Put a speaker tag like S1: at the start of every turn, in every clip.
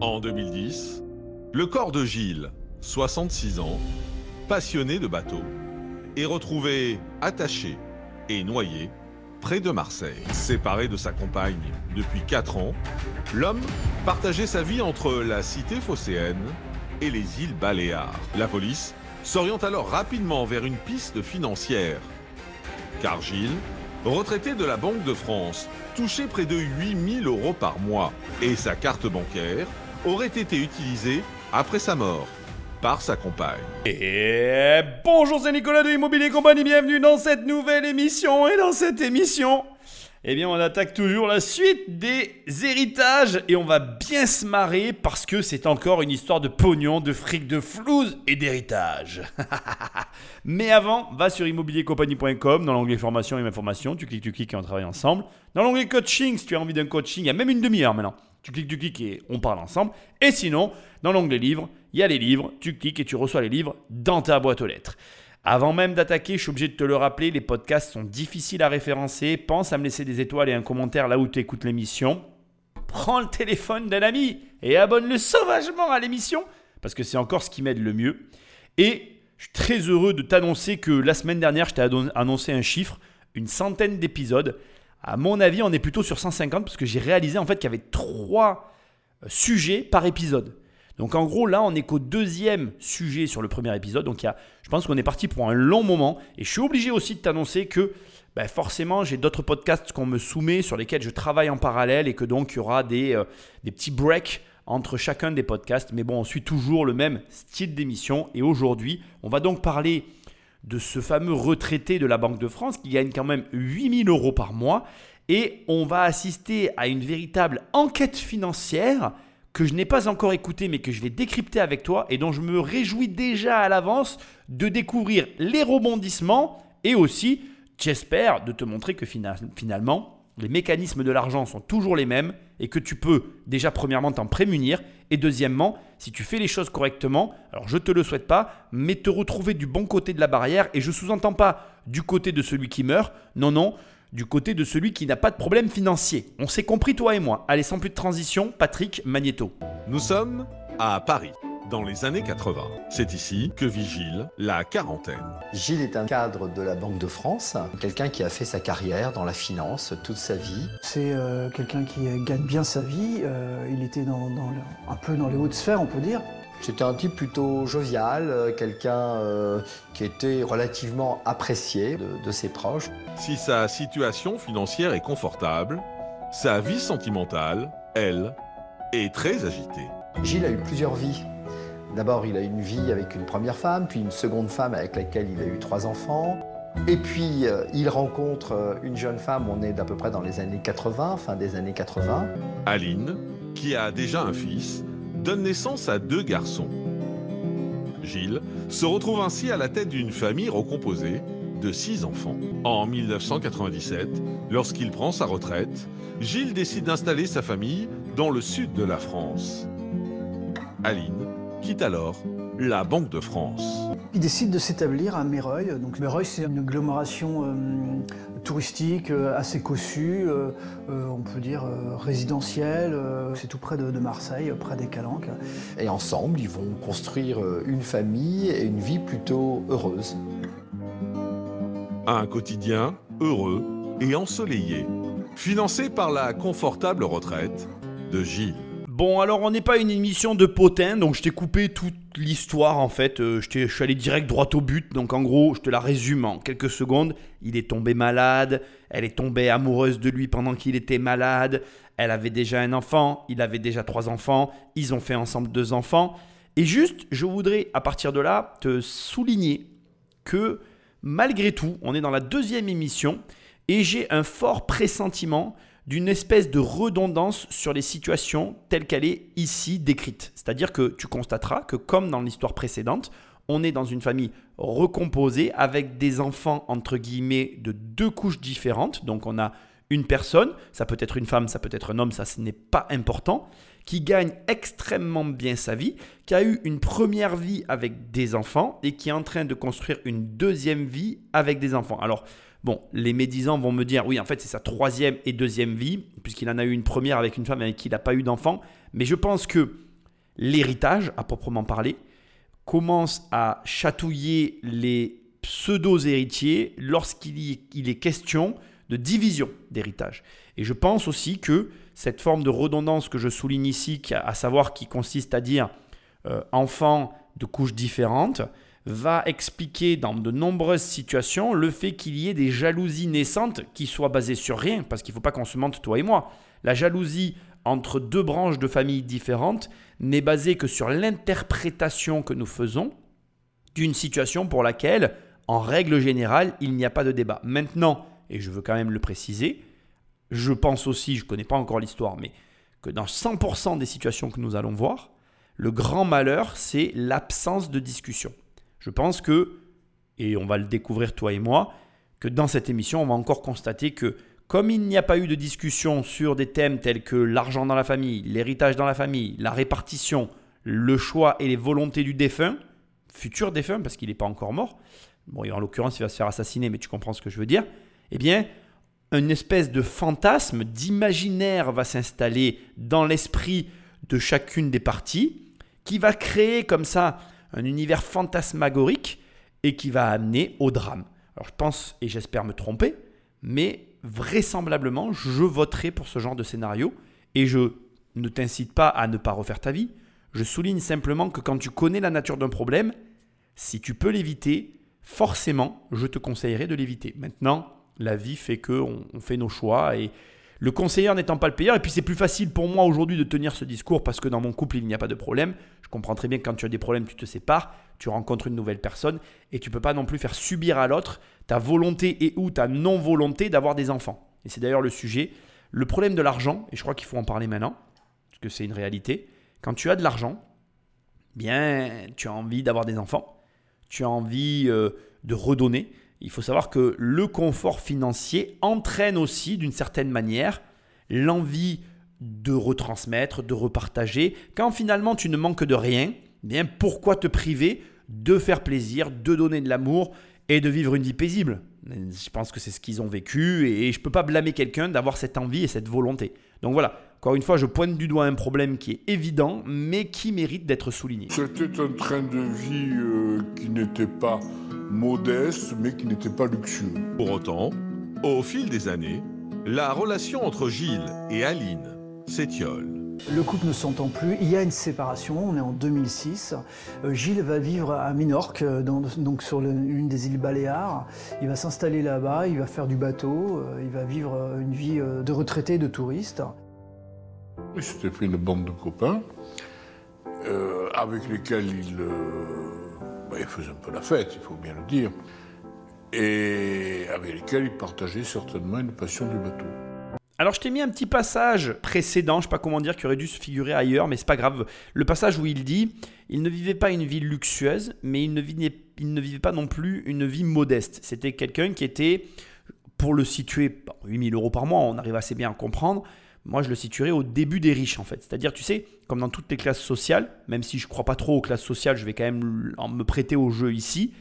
S1: En 2010, le corps de Gilles, 66 ans, passionné de bateaux, est retrouvé attaché et noyé près de Marseille. Séparé de sa compagne depuis 4 ans, l'homme partageait sa vie entre la cité phocéenne et les îles Baléares. La police s'oriente alors rapidement vers une piste financière. Car Gilles, retraité de la Banque de France, touchait près de 8000 euros par mois et sa carte bancaire aurait été utilisée après sa mort par sa compagne.
S2: Et bonjour, c'est Nicolas de Immobilier Compagnie, bienvenue dans cette nouvelle émission. Et dans cette émission, eh bien, on attaque toujours la suite des héritages et on va bien se marrer parce que c'est encore une histoire de pognon, de fric, de flouze et d'héritage. Mais avant, va sur immobiliercompagnie.com dans l'onglet formation et information, tu cliques, tu cliques et on travaille ensemble. Dans l'onglet coaching, si tu as envie d'un coaching, il y a même une demi-heure maintenant. Tu cliques, tu cliques et on parle ensemble. Et sinon, dans l'onglet livres, il y a les livres, tu cliques et tu reçois les livres dans ta boîte aux lettres. Avant même d'attaquer, je suis obligé de te le rappeler, les podcasts sont difficiles à référencer. Pense à me laisser des étoiles et un commentaire là où tu écoutes l'émission. Prends le téléphone d'un ami et abonne-le sauvagement à l'émission, parce que c'est encore ce qui m'aide le mieux. Et je suis très heureux de t'annoncer que la semaine dernière, je t'ai annoncé un chiffre, une centaine d'épisodes. À mon avis, on est plutôt sur 150 parce que j'ai réalisé en fait qu'il y avait trois euh, sujets par épisode. Donc en gros, là, on n'est qu'au deuxième sujet sur le premier épisode. Donc il a, je pense qu'on est parti pour un long moment. Et je suis obligé aussi de t'annoncer que ben, forcément, j'ai d'autres podcasts qu'on me soumet sur lesquels je travaille en parallèle et que donc il y aura euh, des petits breaks entre chacun des podcasts. Mais bon, on suit toujours le même style d'émission. Et aujourd'hui, on va donc parler de ce fameux retraité de la Banque de France qui gagne quand même 8000 euros par mois. Et on va assister à une véritable enquête financière que je n'ai pas encore écouté mais que je vais décrypter avec toi et dont je me réjouis déjà à l'avance de découvrir les rebondissements et aussi, j'espère, de te montrer que finalement, les mécanismes de l'argent sont toujours les mêmes et que tu peux déjà premièrement t'en prémunir et deuxièmement, si tu fais les choses correctement, alors je te le souhaite pas, mais te retrouver du bon côté de la barrière et je sous-entends pas du côté de celui qui meurt, non non, du côté de celui qui n'a pas de problème financier. On s'est compris toi et moi. Allez, sans plus de transition, Patrick Magneto.
S1: Nous sommes à Paris dans les années 80. C'est ici que vit Gilles, la quarantaine.
S3: Gilles est un cadre de la Banque de France, quelqu'un qui a fait sa carrière dans la finance toute sa vie.
S4: C'est euh, quelqu'un qui gagne bien sa vie, euh, il était dans, un peu dans les hautes sphères on peut dire.
S3: C'était un type plutôt jovial, euh, quelqu'un euh, qui était relativement apprécié de, ses proches.
S1: Si sa situation financière est confortable, sa vie sentimentale, elle, est très agitée.
S3: Gilles a eu plusieurs vies. D'abord, il a une vie avec une première femme, puis une seconde femme avec laquelle il a eu trois enfants. Et puis, euh, il rencontre une jeune femme, on est d'à peu près dans les années 80, fin des années 80.
S1: Aline, qui a déjà un fils donne naissance à deux garçons. Gilles se retrouve ainsi à la tête d'une famille recomposée de six enfants. En 1997, lorsqu'il prend sa retraite, Gilles décide d'installer sa famille dans le sud de la France. Aline quitte alors la Banque de France.
S4: Il décide de s'établir à Méreuil. Donc Méreuil, c'est une agglomération euh, touristique euh, assez cossue, euh, on peut dire résidentielle. c'est tout près de, de, Marseille, près des Calanques.
S3: Et ensemble, ils vont construire une famille et une vie plutôt heureuse.
S1: Un quotidien heureux et ensoleillé, financé par la confortable retraite de Gilles.
S2: Bon, alors on n'est pas une émission de potin, donc je t'ai coupé toute l'histoire en fait. Euh, je, je, suis allé direct droit au but, donc en gros, je te la résume en quelques secondes. Il est tombé malade, elle est tombée amoureuse de lui pendant qu'il était malade, elle avait déjà un enfant, il avait déjà trois enfants, ils ont fait ensemble deux enfants. Et juste, je voudrais à partir de là te souligner que malgré tout, on est dans la deuxième émission et j'ai un fort pressentiment d'une espèce de redondance sur les situations telles qu'elle est ici décrite. C'est-à-dire que tu constateras que comme dans l'histoire précédente, on est dans une famille recomposée avec des enfants entre guillemets de deux couches différentes. Donc on a une personne, ça peut être une femme, ça peut être un homme, ça ce n'est pas important, qui gagne extrêmement bien sa vie, qui a eu une première vie avec des enfants et qui est en train de construire une deuxième vie avec des enfants. Alors Bon, les médisants vont me dire, oui, en fait, c'est sa troisième et deuxième vie, puisqu'il en a eu une première avec une femme avec qui il n'a pas eu d'enfant. Mais je pense que l'héritage à proprement parler, commence à chatouiller les pseudo-héritiers lorsqu'il il est question de division d'héritage. Et je pense aussi que cette forme de redondance que je souligne ici, à savoir qui consiste à dire euh, enfants de couches différentes, va expliquer dans de nombreuses situations le fait qu'il y ait des jalousies naissantes qui soient basées sur rien, parce qu'il ne faut pas qu'on se mente, toi et moi. La jalousie entre deux branches de familles différentes n'est basée que sur l'interprétation que nous faisons d'une situation pour laquelle, en règle générale, il n'y a pas de débat. Maintenant, et je veux quand même le préciser, je pense aussi, je ne connais pas encore l'histoire, mais que dans 100% des situations que nous allons voir, le grand malheur, c'est l'absence de discussion. Je pense que, et on va le découvrir toi et moi, que dans cette émission, on va encore constater que comme il n'y a pas eu de discussion sur des thèmes tels que l'argent dans la famille, l'héritage dans la famille, la répartition, le choix et les volontés du défunt, futur défunt, parce qu'il n'est pas encore mort, bon, en l'occurrence, il va se faire assassiner, mais tu comprends ce que je veux dire, eh bien, une espèce de fantasme, d'imaginaire va s'installer dans l'esprit de chacune des parties, qui va créer comme ça un univers fantasmagorique et qui va amener au drame. Alors je pense, et j'espère me tromper, mais vraisemblablement, je voterai pour ce genre de scénario et je ne t'incite pas à ne pas refaire ta vie. Je souligne simplement que quand tu connais la nature d'un problème, si tu peux l'éviter, forcément, je te conseillerais de l'éviter. Maintenant, la vie fait que on, fait nos choix et le conseiller n'étant pas le payeur, et puis c'est plus facile pour moi aujourd'hui de tenir ce discours parce que dans mon couple il n'y a pas de problème. Je comprends très bien que quand tu as des problèmes, tu te sépares, tu rencontres une nouvelle personne et tu peux pas non plus faire subir à l'autre ta volonté et ou ta non-volonté d'avoir des enfants. Et c'est d'ailleurs le sujet. Le problème de l'argent, et je crois qu'il faut en parler maintenant, parce que c'est une réalité, quand tu as de l'argent, bien tu as envie d'avoir des enfants, tu as envie euh, de redonner, il faut savoir que le confort financier entraîne aussi d'une certaine manière l'envie de retransmettre, de repartager. Quand finalement tu ne manques de rien, eh bien pourquoi te priver de faire plaisir, de donner de l'amour et de vivre une vie paisible? Je pense que c'est ce qu'ils ont vécu et je ne peux pas blâmer quelqu'un d'avoir cette envie et cette volonté. Donc voilà, encore une fois, je pointe du doigt un problème qui est évident, mais qui mérite d'être souligné.
S5: C'était un train de vie euh, qui n'était pas modeste, mais qui n'était pas luxueux.
S1: Pour autant, au fil des années, la relation entre Gilles et Aline s'étiole.
S4: Le couple ne s'entend plus, il y a une séparation, on est en 2006. Euh, Gilles va vivre à Minorque, euh, donc sur une des îles Baléares. Il va s'installer là-bas, il va faire du bateau, euh, il va vivre une vie de retraité, de touriste.
S5: Il s'était fait une bande de copains avec lesquels il bah, il faisait un peu la fête, il faut bien le dire, et avec lesquels il partageait certainement une passion du bateau.
S2: Alors je t'ai mis un petit passage précédent, je sais pas comment dire, qui aurait dû se figurer ailleurs, mais c'est pas grave. Le passage où il dit, il ne vivait pas une vie luxueuse, mais il ne vivait, il ne vivait pas non plus une vie modeste. C'était quelqu'un qui était, pour le situer, 8000 euros par mois, on arrive assez bien à comprendre, moi je le situerais au début des riches en fait. C'est-à-dire, tu sais, comme dans toutes les classes sociales, même si je ne crois pas trop aux classes sociales, je vais quand même me prêter au jeu ici.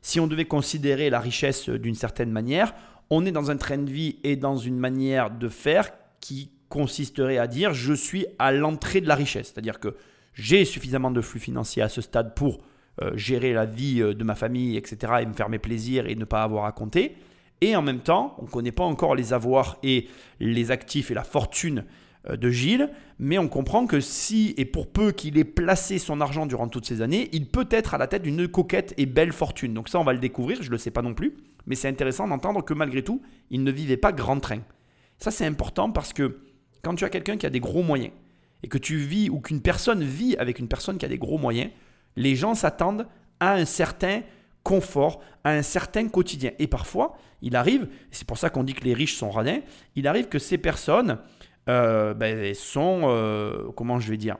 S2: Si on devait considérer la richesse d'une certaine manière, on est dans un train de vie et dans une manière de faire qui consisterait à dire je suis à l'entrée de la richesse. C'est-à-dire que j'ai suffisamment de flux financiers à ce stade pour euh, gérer la vie euh, de ma famille, etc., et me faire mes plaisirs et ne pas avoir à compter. Et en même temps, on ne connaît pas encore les avoirs et les actifs et la fortune euh, de Gilles, mais on comprend que si et pour peu qu'il ait placé son argent durant toutes ces années, il peut être à la tête d'une coquette et belle fortune. Donc ça, on va le découvrir, je ne le sais pas non plus, mais c'est intéressant d'entendre que malgré tout, il ne vivait pas grand train. Ça, c'est important parce que quand tu as quelqu'un qui a des gros moyens, et que tu vis ou qu'une personne vit avec une personne qui a des gros moyens, les gens s'attendent à un certain confort, à un certain quotidien. Et parfois, il arrive, c'est pour ça qu'on dit que les riches sont radins, il arrive que ces personnes euh, ben, sont, euh, comment je vais dire,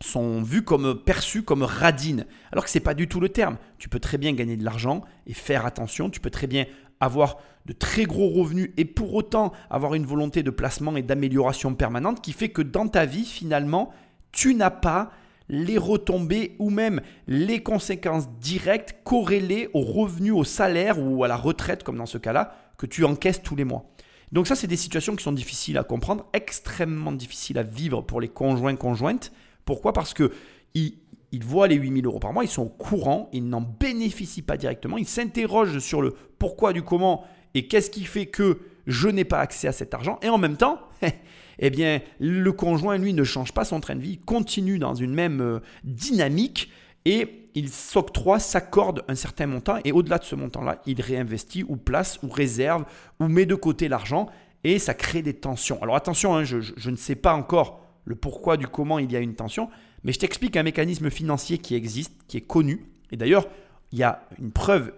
S2: sont vues comme perçues comme radines, alors que c'est pas du tout le terme. Tu peux très bien gagner de l'argent et faire attention, tu peux très bien avoir de très gros revenus et pour autant avoir une volonté de placement et d'amélioration permanente qui fait que dans ta vie, finalement, tu n'as pas les retombées ou même les conséquences directes corrélées au revenu, au salaire ou à la retraite, comme dans ce cas-là, que tu encaisses tous les mois. Donc ça, c'est des situations qui sont difficiles à comprendre, extrêmement difficiles à vivre pour les conjoints, conjointes, Pourquoi? Parce que ils voient les 8000 euros par mois, ils sont au courant, ils n'en bénéficient pas directement, ils s'interrogent sur le pourquoi du comment et qu'est-ce qui fait que je n'ai pas accès à cet argent. Et en même temps, eh bien, le conjoint, lui, ne change pas son train de vie, continue dans une même euh, dynamique et il s'octroie, s'accorde un certain montant et au-delà de ce montant-là, il réinvestit ou place ou réserve ou met de côté l'argent et ça crée des tensions. Alors attention, hein, je, ne sais pas encore le pourquoi du comment il y a une tension, mais je t'explique un mécanisme financier qui existe, qui est connu. Et d'ailleurs, il y a une preuve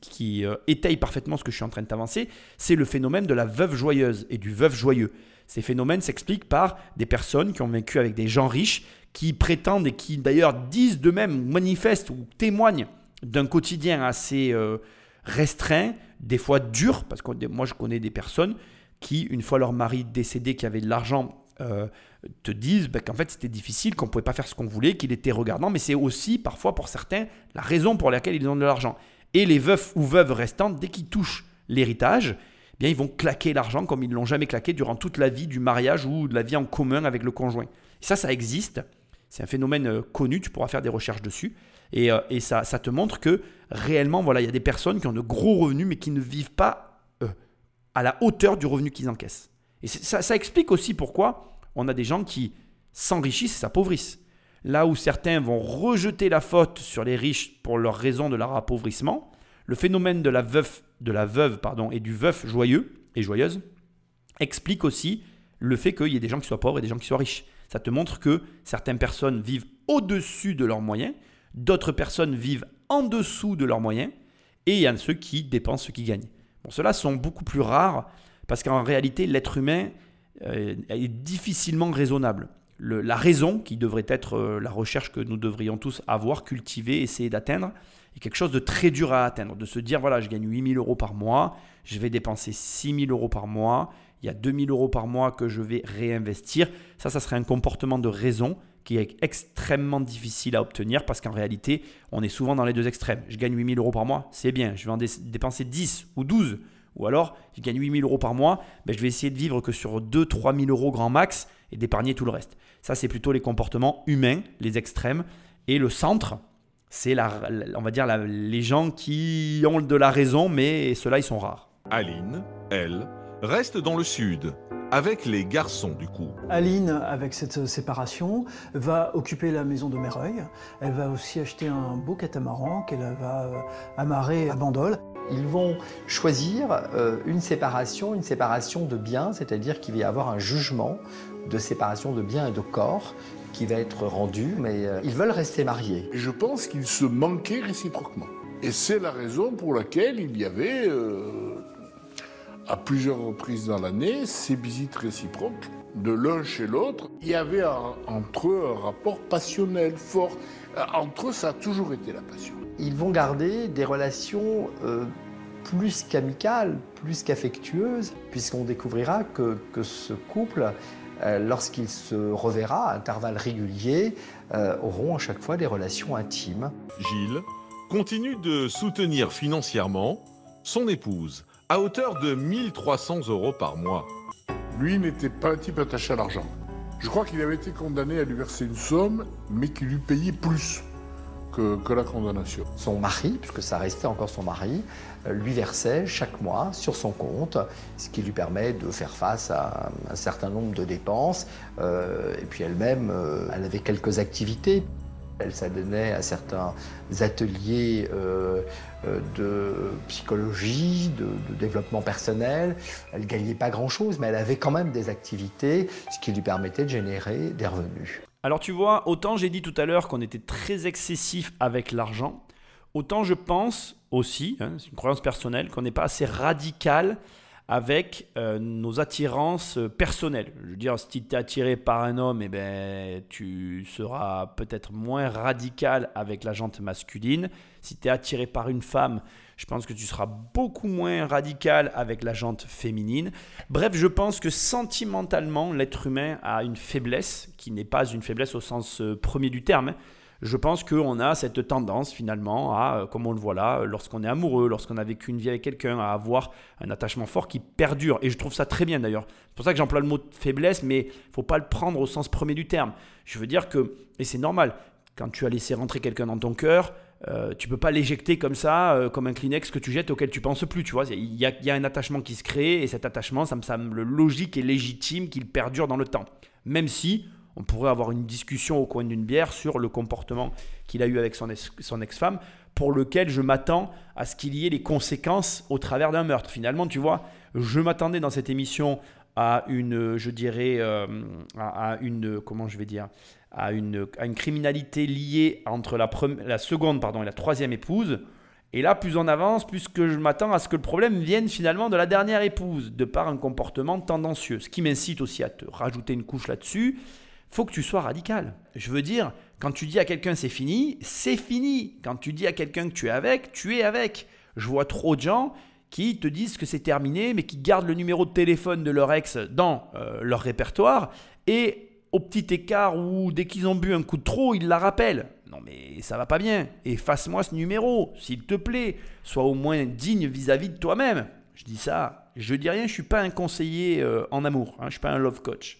S2: qui, euh, étaye parfaitement ce que je suis en train de t'avancer, c'est le phénomène de la veuve joyeuse et du veuve joyeux. Ces phénomènes s'expliquent par des personnes qui ont vécu avec des gens riches, qui prétendent et qui d'ailleurs disent d'eux-mêmes, manifestent ou témoignent d'un quotidien assez euh, restreint, des fois dur, parce que moi je connais des personnes qui, une fois leur mari décédé qui avait de l'argent, euh, te disent bah, qu'en fait c'était difficile, qu'on ne pouvait pas faire ce qu'on voulait, qu'il était regardant, mais c'est aussi parfois pour certains la raison pour laquelle ils ont de l'argent. Et les veufs ou veuves restantes, dès qu'ils touchent l'héritage, bien ils vont claquer l'argent comme ils ne l'ont jamais claqué durant toute la vie du mariage ou de la vie en commun avec le conjoint. ça, ça existe. C'est un phénomène euh, connu, tu pourras faire des recherches dessus. Et, euh, ça, te montre que réellement, voilà, il y a des personnes qui ont de gros revenus mais qui ne vivent pas à la hauteur du revenu qu'ils encaissent. Et ça, ça explique aussi pourquoi on a des gens qui s'enrichissent et s'appauvrissent. Là où certains vont rejeter la faute sur les riches pour leur raison de leur appauvrissement, le phénomène de la veuve, de la veuve pardon, et du veuf joyeux et joyeuse explique aussi le fait qu'il y ait des gens qui soient pauvres et des gens qui soient riches. Ça te montre que certaines personnes vivent au-dessus de leurs moyens, d'autres personnes vivent en dessous de leurs moyens, et il y a ceux qui dépensent ce qu'ils gagnent. Bon, ceux-là sont beaucoup plus rares parce qu'en réalité, l'être humain euh, est difficilement raisonnable. la raison, qui devrait être euh, la recherche que nous devrions tous avoir, cultiver, essayer d'atteindre, quelque chose de très dur à atteindre. De se dire, voilà, je gagne 8000 euros par mois, je vais dépenser 6000 euros par mois, il y a 2000 euros par mois que je vais réinvestir. Ça, ça serait un comportement de raison qui est extrêmement difficile à obtenir parce qu'en réalité, on est souvent dans les deux extrêmes. Je gagne 8000 euros par mois, c'est bien, je vais en dépenser 10 ou 12 ou alors, je gagne 8000 euros par mois, ben, je vais essayer de vivre que sur 2-3 000 euros grand max et d'épargner tout le reste. Ça, c'est plutôt les comportements humains, les extrêmes. Et le centre, c'est la, on va dire les gens qui ont de la raison, mais ceux-là, ils sont rares.
S1: Aline, elle, reste dans le sud, avec les garçons du coup.
S4: Aline, avec cette séparation, va occuper la maison de Méreuil. Elle va aussi acheter un beau catamaran qu'elle va euh, amarrer à Bandol.
S3: Ils vont choisir euh, une séparation, une séparation de biens, c'est-à-dire qu'il va y avoir un jugement de séparation de biens et de corps qui va être rendu, mais euh, ils veulent rester mariés.
S5: je pense qu'ils se manquaient réciproquement. Et c'est la raison pour laquelle il y avait, euh, à plusieurs reprises dans l'année, ces visites réciproques de l'un chez l'autre. Il y avait entre eux un rapport passionnel fort. Entre eux, ça a toujours été la passion
S3: ils vont garder des relations euh, plus qu'amicales, plus qu'affectueuses, puisqu'on découvrira que, ce couple, euh, lorsqu'il se reverra à intervalles réguliers, euh, auront à chaque fois des relations intimes.
S1: Gilles continue de soutenir financièrement son épouse à hauteur de 1300 euros par mois.
S5: Lui n'était pas un type attaché à l'argent. Je crois qu'il avait été condamné à lui verser une somme, mais qu'il lui payait plus que, la condamnation.
S3: Son mari, puisque ça restait encore son mari, euh, lui versait chaque mois sur son compte, ce qui lui permet de faire face à un certain nombre de dépenses. Euh, et puis elle-même, euh, elle avait quelques activités. Elle s'adonnait à certains ateliers de psychologie, de, de, développement personnel. Elle gagnait pas grand-chose, mais elle avait quand même des activités, ce qui lui permettait de générer des revenus.
S2: Alors tu vois, autant j'ai dit tout à l'heure qu'on était très excessif avec l'argent, autant je pense aussi, hein, c'est une croyance personnelle, qu'on n'est pas assez radical avec euh, nos attirances euh, personnelles. Je veux dire, si tu es attiré par un homme, eh ben, tu seras peut-être moins radical avec la jante masculine. Si tu es attiré par une femme, je pense que tu seras beaucoup moins radical avec la jante féminine. Bref, je pense que sentimentalement, l'être humain a une faiblesse, qui n'est pas une faiblesse au sens euh, premier du terme. Je pense qu'on a cette tendance finalement à, euh, comme on le voit là, lorsqu'on est amoureux, lorsqu'on a vécu une vie avec quelqu'un, à avoir un attachement fort qui perdure. Et je trouve ça très bien d'ailleurs. C'est pour ça que j'emploie le mot faiblesse, mais il faut pas le prendre au sens premier du terme. Je veux dire que, et c'est normal, quand tu as laissé rentrer quelqu'un dans ton cœur, euh, tu peux pas l'éjecter comme ça, euh, comme un Kleenex que tu jettes auquel tu penses plus. Tu vois, il y, a, un attachement qui se crée et cet attachement, ça me semble logique et légitime qu'il perdure dans le temps. Même si on pourrait avoir une discussion au coin d'une bière sur le comportement qu'il a eu avec son, ex-femme, pour lequel je m'attends à ce qu'il y ait les conséquences au travers d'un meurtre. Finalement, tu vois, je m'attendais dans cette émission à une, je dirais, euh, à, une, comment je vais dire, à une, à une criminalité liée entre la, la seconde pardon, et la troisième épouse. Et là, plus on avance, plus je m'attends à ce que le problème vienne finalement de la dernière épouse, de par un comportement tendancieux. Ce qui m'incite aussi à te rajouter une couche là-dessus, faut que tu sois radical. Je veux dire, quand tu dis à quelqu'un c'est fini, c'est fini. Quand tu dis à quelqu'un que tu es avec, tu es avec. Je vois trop de gens qui te disent que c'est terminé, mais qui gardent le numéro de téléphone de leur ex dans euh, leur répertoire et au petit écart où dès qu'ils ont bu un coup de trop, ils la rappellent. Non mais ça va pas bien. Efface-moi ce numéro, s'il te plaît. Sois au moins digne vis-à-vis de toi-même. Je dis ça, je dis rien, je suis pas un conseiller euh, en amour, hein, je suis pas un love coach.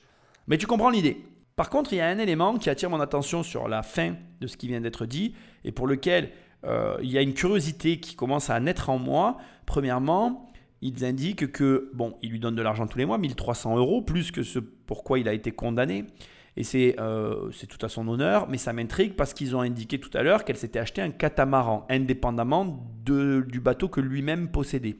S2: Mais tu comprends l'idée. Par contre, il y a un élément qui attire mon attention sur la fin de ce qui vient d'être dit et pour lequel euh, il y a une curiosité qui commence à naître en moi. Premièrement, ils indiquent que, bon, il lui donne de l'argent tous les mois, 1300 euros, plus que ce pourquoi il a été condamné. Et euh, c'est tout à son honneur, mais ça m'intrigue parce qu'ils ont indiqué tout à l'heure qu'elle s'était acheté un catamaran, indépendamment du bateau que lui-même possédait.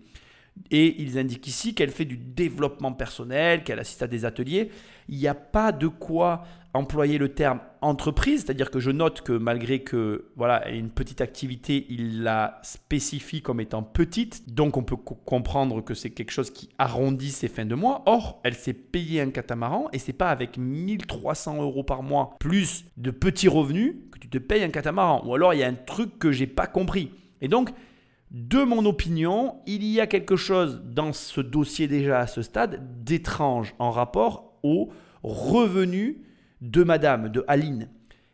S2: Et ils indiquent ici qu'elle fait du développement personnel, qu'elle assiste à des ateliers. Il n'y a pas de quoi employer le terme entreprise, c'est-à-dire que je note que malgré que voilà une petite activité, il la spécifie comme étant petite, donc on peut comprendre que c'est quelque chose qui arrondit ses fins de mois. Or, elle s'est payée un catamaran et c'est pas avec 1300 euros par mois plus de petits revenus que tu te payes un catamaran. Ou alors il y a un truc que j'ai pas compris. Et donc de mon opinion, il y a quelque chose dans ce dossier déjà à ce stade d'étrange en rapport aux revenus de madame, de Aline.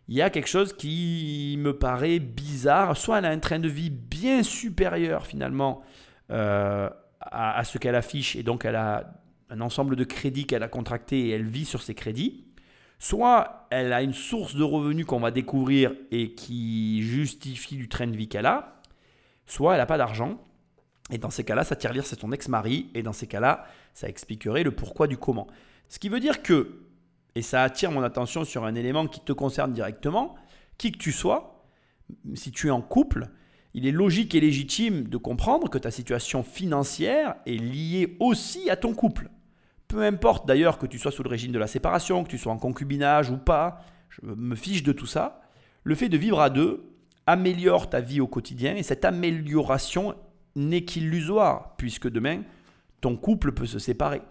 S2: Il y a quelque chose qui me paraît bizarre. Soit elle a un train de vie bien supérieur finalement euh, à, ce qu'elle affiche et donc elle a un ensemble de crédits qu'elle a contracté et elle vit sur ces crédits. Soit elle a une source de revenus qu'on va découvrir et qui justifie du train de vie qu'elle a soit elle n'a pas d'argent. Et dans ces cas-là, ça tire lire c'est son ex-mari. Et dans ces cas-là, ça expliquerait le pourquoi du comment. Ce qui veut dire que, et ça attire mon attention sur un élément qui te concerne directement, qui que tu sois, si tu es en couple, il est logique et légitime de comprendre que ta situation financière est liée aussi à ton couple. Peu importe d'ailleurs que tu sois sous le régime de la séparation, que tu sois en concubinage ou pas, je me fiche de tout ça. Le fait de vivre à deux améliore ta vie au quotidien et cette amélioration n'est qu'illusoire puisque demain, ton couple peut se séparer.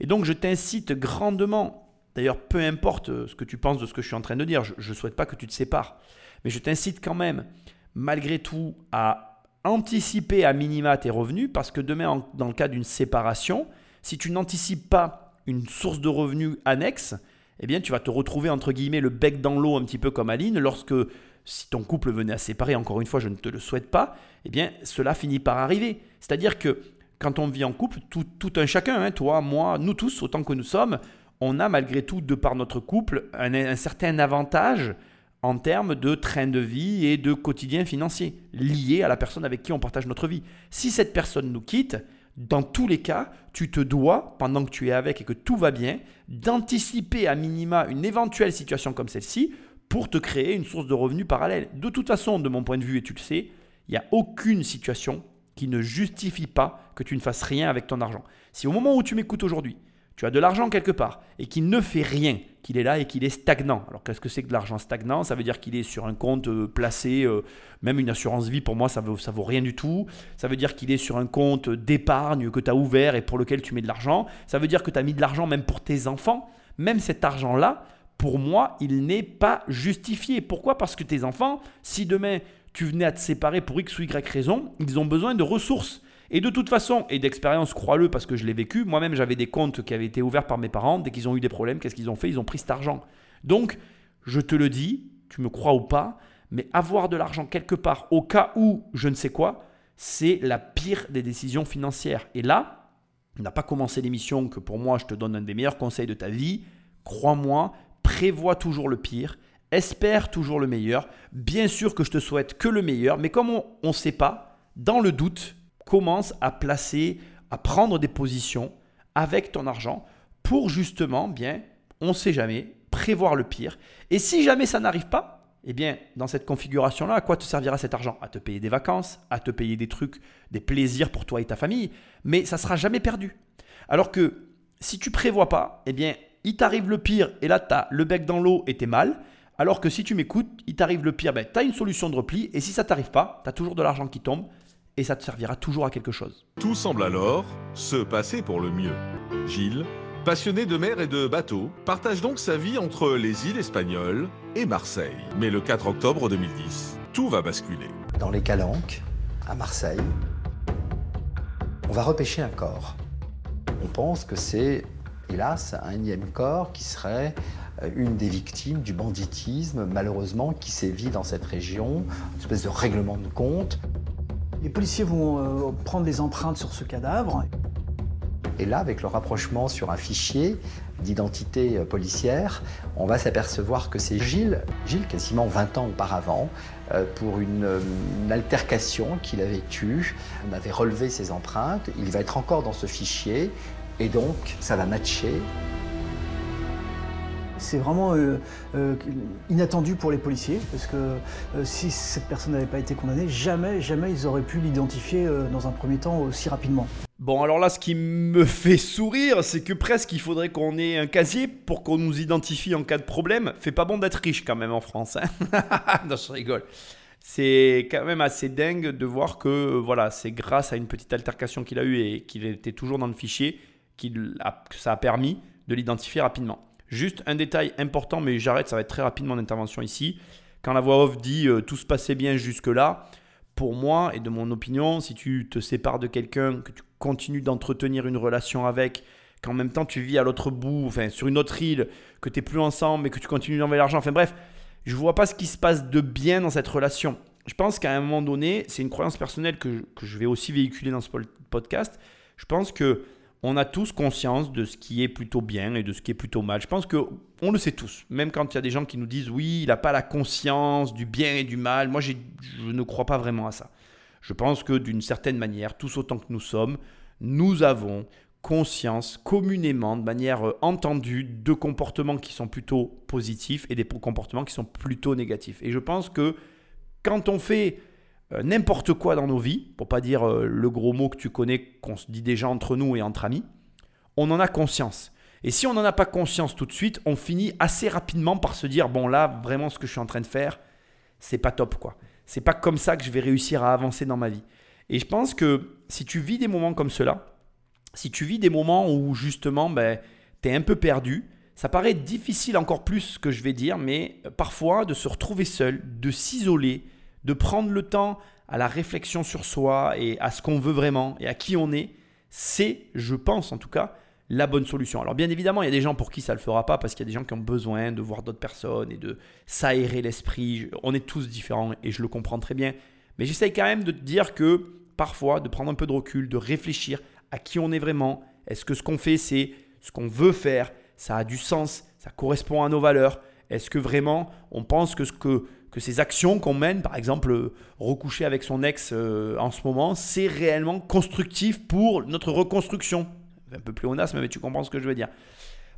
S2: Et donc je t'incite grandement, d'ailleurs peu importe ce que tu penses de ce que je suis en train de dire, je ne souhaite pas que tu te sépares, mais je t'incite quand même, malgré tout, à anticiper à minima tes revenus parce que demain, dans le cas d'une séparation, si tu n'anticipes pas une source de revenus annexe, eh bien tu vas te retrouver entre guillemets le bec dans l'eau un petit peu comme Aline lorsque si ton couple venait à séparer, encore une fois, je ne te le souhaite pas, eh bien, cela finit par arriver. C'est-à-dire que quand on vit en couple, tout, un chacun, hein, toi, moi, nous tous, autant que nous sommes, on a malgré tout, de par notre couple, un, certain avantage en termes de train de vie et de quotidien financier, lié à la personne avec qui on partage notre vie. Si cette personne nous quitte, dans tous les cas, tu te dois, pendant que tu es avec et que tout va bien, d'anticiper à minima une éventuelle situation comme celle-ci pour te créer une source de revenus parallèle. De toute façon, de mon point de vue, et tu le sais, il n'y a aucune situation qui ne justifie pas que tu ne fasses rien avec ton argent. Si au moment où tu m'écoutes aujourd'hui, tu as de l'argent quelque part et qu'il ne fait rien, qu'il est là et qu'il est stagnant. Alors qu'est-ce que c'est que de l'argent stagnant? Ça veut dire qu'il est sur un compte euh, placé, euh, même une assurance vie pour moi ça vaut, vaut rien du tout. Ça veut dire qu'il est sur un compte d'épargne que tu as ouvert et pour lequel tu mets de l'argent. Ça veut dire que tu as mis de l'argent même pour tes enfants. Même cet argent-là, pour moi, il n'est pas justifié. Pourquoi? Parce que tes enfants, si demain tu venais à te séparer pour X ou Y raison, ils ont besoin de ressources. Et de toute façon, et d'expérience, crois-le, parce que je l'ai vécu, moi-même j'avais des comptes qui avaient été ouverts par mes parents, dès qu'ils ont eu des problèmes, qu'est-ce qu'ils ont fait? Ils ont pris cet argent. Donc, je te le dis, tu me crois ou pas, mais avoir de l'argent quelque part au cas où je ne sais quoi, c'est la pire des décisions financières. Et là, n'a pas commencé l'émission que pour moi je te donne un des meilleurs conseils de ta vie. Crois-moi, prévois toujours le pire, espère toujours le meilleur. Bien sûr que je te souhaite que le meilleur, mais comme on ne sait pas, dans le doute, commence à placer, à prendre des positions avec ton argent pour justement, bien, on ne sait jamais, prévoir le pire. Et si jamais ça n'arrive pas, eh bien, dans cette configuration-là, à quoi te servira cet argent? À te payer des vacances, à te payer des trucs, des plaisirs pour toi et ta famille, mais ça sera jamais perdu. Alors que si tu prévois pas, eh bien, il t'arrive le pire et là, tu as le bec dans l'eau et tu es mal. Alors que si tu m'écoutes, il t'arrive le pire, ben, tu as une solution de repli et si ça t'arrive pas, tu as toujours de l'argent qui tombe et ça te servira toujours à quelque chose.
S1: Tout semble alors se passer pour le mieux. Gilles, passionné de mer et de bateaux, partage donc sa vie entre les îles espagnoles et Marseille. Mais le 4 octobre 2010, tout va basculer.
S3: Dans les Calanques, à Marseille, on va repêcher un corps. On pense que c'est, hélas, un énième corps qui serait euh, une des victimes du banditisme, malheureusement, qui sévit dans cette région, une espèce de règlement de compte.
S4: Les policiers vont euh, prendre des empreintes sur ce cadavre.
S3: Et là, avec le rapprochement sur un fichier d'identité euh, policière, on va s'apercevoir que c'est Gilles, Gilles quasiment 20 ans auparavant, euh, pour une, altercation qu'il avait eue. Avait relevé ses empreintes, il va être encore dans ce fichier, et donc ça va matcher.
S4: C'est vraiment euh, euh, inattendu pour les policiers, parce que euh, si cette personne n'avait pas été condamnée, jamais, jamais ils auraient pu l'identifier dans un premier temps aussi rapidement.
S2: Bon, alors là, ce qui me fait sourire, c'est que presque il faudrait qu'on ait un casier pour qu'on nous identifie en cas de problème. Fait pas bon d'être riche quand même en France. Hein non, je rigole. C'est quand même assez dingue de voir que voilà, c'est grâce à une petite altercation qu'il a eue et qu'il était toujours dans le fichier que ça a permis de l'identifier rapidement. Juste un détail important, mais j'arrête, ça va être très rapide mon intervention ici. Quand la voix off dit euh, tout se passait bien jusque-là, pour moi et de mon opinion, si tu te sépares de quelqu'un, que tu continues d'entretenir une relation avec, qu'en même temps tu vis à l'autre bout, enfin sur une autre île, que tu n'es plus ensemble mais que tu continues d'envoyer l'argent, enfin bref, je vois pas ce qui se passe de bien dans cette relation. Je pense qu'à un moment donné, c'est une croyance personnelle que je, vais aussi véhiculer dans ce pod- podcast. Je pense que on a tous conscience de ce qui est plutôt bien et de ce qui est plutôt mal. Je pense que on le sait tous. Même quand il y a des gens qui nous disent oui, il n'a pas la conscience du bien et du mal. Moi, je ne crois pas vraiment à ça. Je pense que d'une certaine manière, tous autant que nous sommes, nous avons conscience communément, de manière euh, entendue, de comportements qui sont plutôt positifs et des comportements qui sont plutôt négatifs. Et je pense que quand on fait n'importe quoi dans nos vies, pour pas dire euh, le gros mot que tu connais, qu'on se dit déjà entre nous et entre amis, on en a conscience. Et si on n'en a pas conscience tout de suite, on finit assez rapidement par se dire bon là, vraiment ce que je suis en train de faire, c'est pas top quoi. C'est pas comme ça que je vais réussir à avancer dans ma vie. Et je pense que si tu vis des moments comme cela, si tu vis des moments où justement ben, tu es un peu perdu, ça paraît difficile encore plus ce que je vais dire, mais euh, parfois de se retrouver seul, de s'isoler, de prendre le temps à la réflexion sur soi et à ce qu'on veut vraiment et à qui on est, c'est, je pense en tout cas, la bonne solution. Alors bien évidemment, il y a des gens pour qui ça ne le fera pas parce qu'il y a des gens qui ont besoin de voir d'autres personnes et de s'aérer l'esprit. On est tous différents et je le comprends très bien. Mais j'essaye quand même de te dire que parfois, de prendre un peu de recul, de réfléchir à qui on est vraiment. Est-ce que ce qu'on fait, c'est ce qu'on veut faire? Ça a du sens Ça correspond à nos valeurs Est-ce que vraiment on pense que, ce que, que ces actions qu'on mène, par exemple euh, recoucher avec son ex euh, en ce moment, c'est réellement constructif pour notre reconstruction Un peu pléonasme, mais tu comprends ce que je veux dire.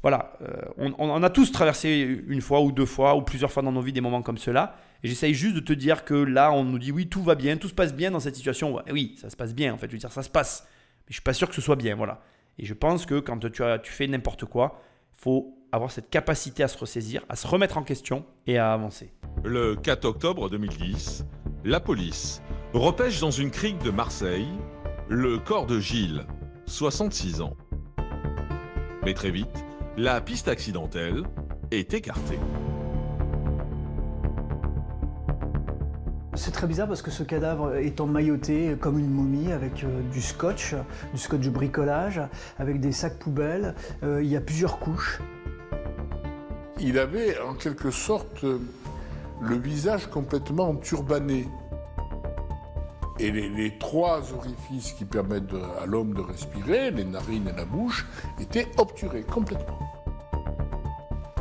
S2: Voilà, euh, on, a tous traversé une fois ou deux fois ou plusieurs fois dans nos vies des moments comme cela. Et j'essaye juste de te dire que là, on nous dit oui, tout va bien, tout se passe bien dans cette situation. Oui, ça se passe bien en fait. Je veux dire, ça se passe. Mais je suis pas sûr que ce soit bien, voilà. Et je pense que quand tu, tu fais n'importe quoi, il faut avoir cette capacité à se ressaisir, à se remettre en question et à avancer.
S1: Le 4 octobre 2010, la police repêche dans une crique de Marseille le corps de Gilles, 66 ans. Mais très vite, la piste accidentelle est écartée.
S4: C'est très bizarre parce que ce cadavre est emmailloté comme une momie avec euh, du scotch, du scotch de bricolage, avec des sacs poubelles. Euh, il y a plusieurs couches.
S5: Il avait en quelque sorte euh, le visage complètement turbané. Et les, les trois orifices qui permettent de- à l'homme de respirer, les narines et la bouche, étaient obturés complètement.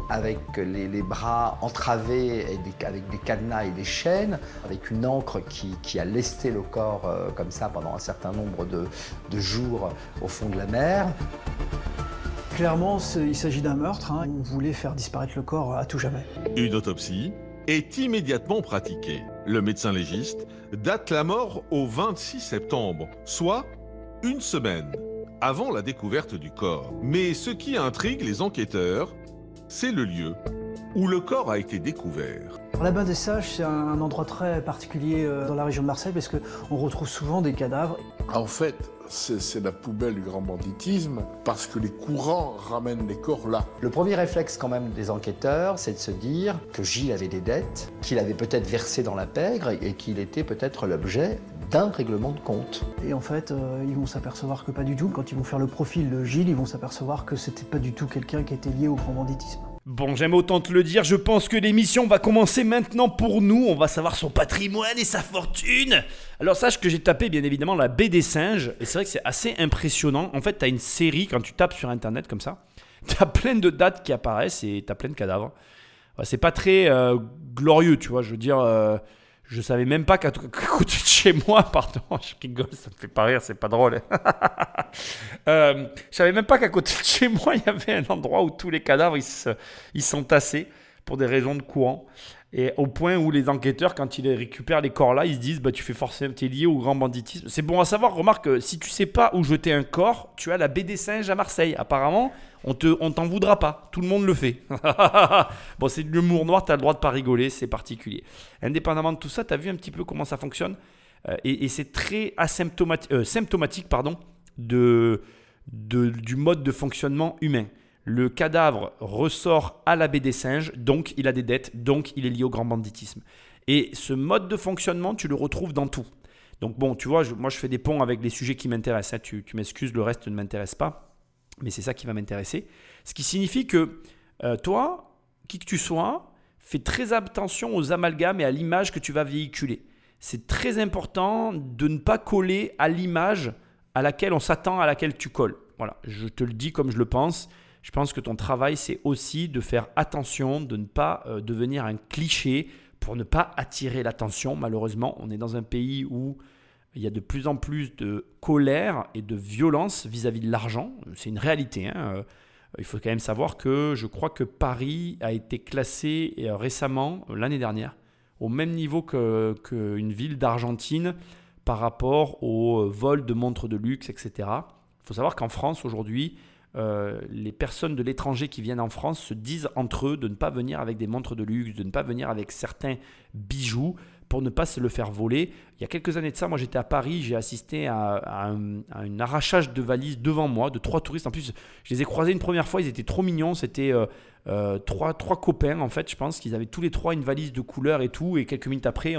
S3: avec les, les bras entravés et des- avec des cadenas et des chaînes, avec une encre qui, qui a lesté le corps euh, comme ça pendant un certain nombre de, de jours au fond de la mer.
S4: Clairement, il s'agit d'un meurtre. hein. On voulait faire disparaître le corps à tout jamais.
S1: Une autopsie est immédiatement pratiquée. Le médecin légiste date la mort au 26 septembre, soit une semaine avant la découverte du corps. Mais ce qui intrigue les enquêteurs, c'est le lieu où le corps a été découvert.
S4: La Bain des Sages, c'est un endroit très particulier euh, dans la région de Marseille parce qu'on retrouve souvent des cadavres.
S5: En fait, c'est la poubelle du grand banditisme parce que les courants ramènent les corps là.
S3: Le premier réflexe quand même des enquêteurs, c'est de se dire que Gilles avait des dettes, qu'il avait peut-être versé dans la pègre et qu'il était peut-être l'objet d'un règlement de compte.
S4: Et en fait, euh, ils vont s'apercevoir que pas du tout. Quand ils vont faire le profil de Gilles, ils vont s'apercevoir que c'était pas du tout quelqu'un qui était lié au grand banditisme.
S2: Bon, j'aime autant te le dire, je pense que l'émission va commencer maintenant pour nous. On va savoir son patrimoine et sa fortune. Alors sache que j'ai tapé bien évidemment la baie des singes, et c'est vrai que c'est assez impressionnant. En fait, t'as une série, quand tu tapes sur internet comme ça, t'as plein de dates qui apparaissent et t'as plein de cadavres. C'est pas très euh, glorieux, tu vois. Je veux dire, euh, je savais même pas qu'à côté de chez moi, pardon, je rigole, ça me fait pas rire, c'est pas drôle. Euh, je savais même pas qu'à côté de chez moi, il y avait un endroit où tous les cadavres ils ils s'entassaient pour des raisons de courant. Et au point où les enquêteurs, quand ils récupèrent les corps là, ils se disent bah tu fais forcément, t'es lié au grand banditisme. C'est bon à savoir. Remarque, si tu sais pas où jeter un corps, tu as la baie des singes à Marseille. Apparemment, on te, on t'en voudra pas. Tout le monde le fait. bon, c'est de l'humour noir. T'as le droit de pas rigoler, c'est particulier. Indépendamment de tout ça, t'as vu un petit peu comment ça fonctionne Euh, et, c'est très euh, symptomatique, pardon, de, du mode de fonctionnement humain. Le cadavre ressort à la baie des singes, donc il a des dettes, donc il est lié au grand banditisme. Et ce mode de fonctionnement, tu le retrouves dans tout. Donc bon, tu vois, moi je fais des ponts avec les sujets qui m'intéressent. hein. Tu, tu m'excuses, le reste ne m'intéresse pas, mais c'est ça qui va m'intéresser. Ce qui signifie que euh, toi, qui que tu sois, fais très attention aux amalgames et à l'image que tu vas véhiculer. C'est très important de ne pas coller à l'image à laquelle on s'attend, à laquelle tu colles. Voilà, je te le dis comme je le pense. Je pense que ton travail, c'est aussi de faire attention, de ne pas euh, devenir un cliché pour ne pas attirer l'attention. Malheureusement, on est dans un pays où il y a de plus en plus de colère et de violence vis-à-vis de l'argent. C'est une réalité. hein. Euh, Il faut quand même savoir que je crois que Paris a été classé euh, récemment, euh, l'année dernière, au même niveau que- qu'une ville d'Argentine par rapport au vol de montres de luxe, etc. Il faut savoir qu'en France, aujourd'hui, les personnes de l'étranger qui viennent en France se disent entre eux de ne pas venir avec des montres de luxe, de ne pas venir avec certains bijoux pour ne pas se le faire voler. Il y a quelques années de ça, moi j'étais à Paris, j'ai assisté à, un, arrachage de valises devant moi de trois touristes. En plus, je les ai croisés une première fois, ils étaient trop mignons. C'était euh, euh, trois, trois copains en fait, je pense qu'ils avaient tous les trois une valise de couleur et tout. Et quelques minutes après,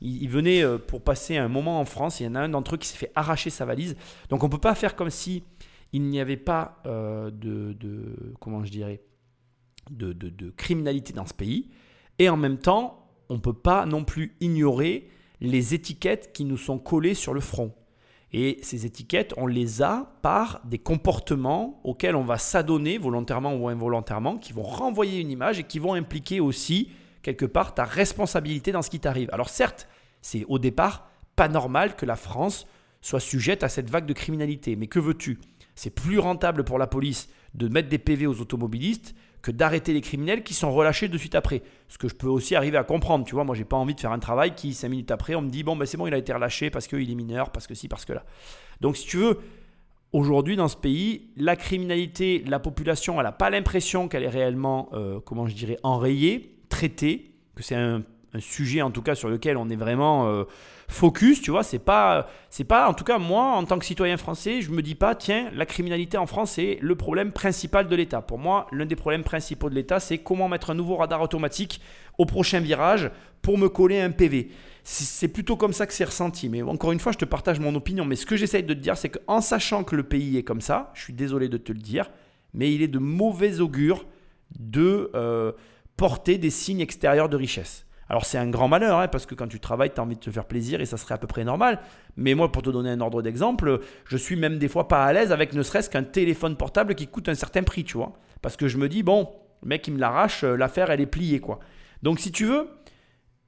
S2: ils, venaient euh, pour passer un moment en France. Il y en a un d'entre eux qui s'est fait arracher sa valise. Donc on peut pas faire comme si il n'y avait pas de, de- comment je dirais de- de criminalité dans ce pays et en même temps on peut pas non plus ignorer les étiquettes qui nous sont collées sur le front. Et ces étiquettes on les a par des comportements auxquels on va s'adonner volontairement ou involontairement qui vont renvoyer une image et qui vont impliquer aussi quelque part ta responsabilité dans ce qui t'arrive. Alors certes c'est au départ pas normal que la France soit sujette à cette vague de criminalité mais que veux-tu? C'est plus rentable pour la police de mettre des PV aux automobilistes que d'arrêter les criminels qui sont relâchés de suite après. Ce que je peux aussi arriver à comprendre, tu vois, moi j'ai pas envie de faire un travail qui, cinq minutes après, on me dit, bon, ben c'est bon, il a été relâché parce qu'il est mineur, parce que si, parce que là. Donc si tu veux, aujourd'hui dans ce pays, la criminalité, la population, elle n'a pas l'impression qu'elle est réellement, euh, comment je dirais, enrayée, traitée, que c'est un, sujet en tout cas sur lequel on est vraiment euh, focus, tu vois, c'est pas, c'est pas, en tout cas moi en tant que citoyen français, je me dis pas, tiens, la criminalité en France c'est le problème principal de l'État. Pour moi, l'un des problèmes principaux de l'État, c'est comment mettre un nouveau radar automatique au prochain virage pour me coller un PV. C'est plutôt comme ça que c'est ressenti. Mais encore une fois, je te partage mon opinion. Mais ce que j'essaye de te dire, c'est qu'en sachant que le pays est comme ça, je suis désolé de te le dire, mais il est de mauvais augure de euh, porter des signes extérieurs de richesse. Alors c'est un grand malheur, hein, parce que quand tu travailles, tu as envie de te faire plaisir et ça serait à peu près normal. Mais moi, pour te donner un ordre d'exemple, je suis même des fois pas à l'aise avec ne serait-ce qu'un téléphone portable qui coûte un certain prix, tu vois. Parce que je me dis, bon, le mec, il me l'arrache, euh, l'affaire, elle est pliée, quoi. Donc si tu veux,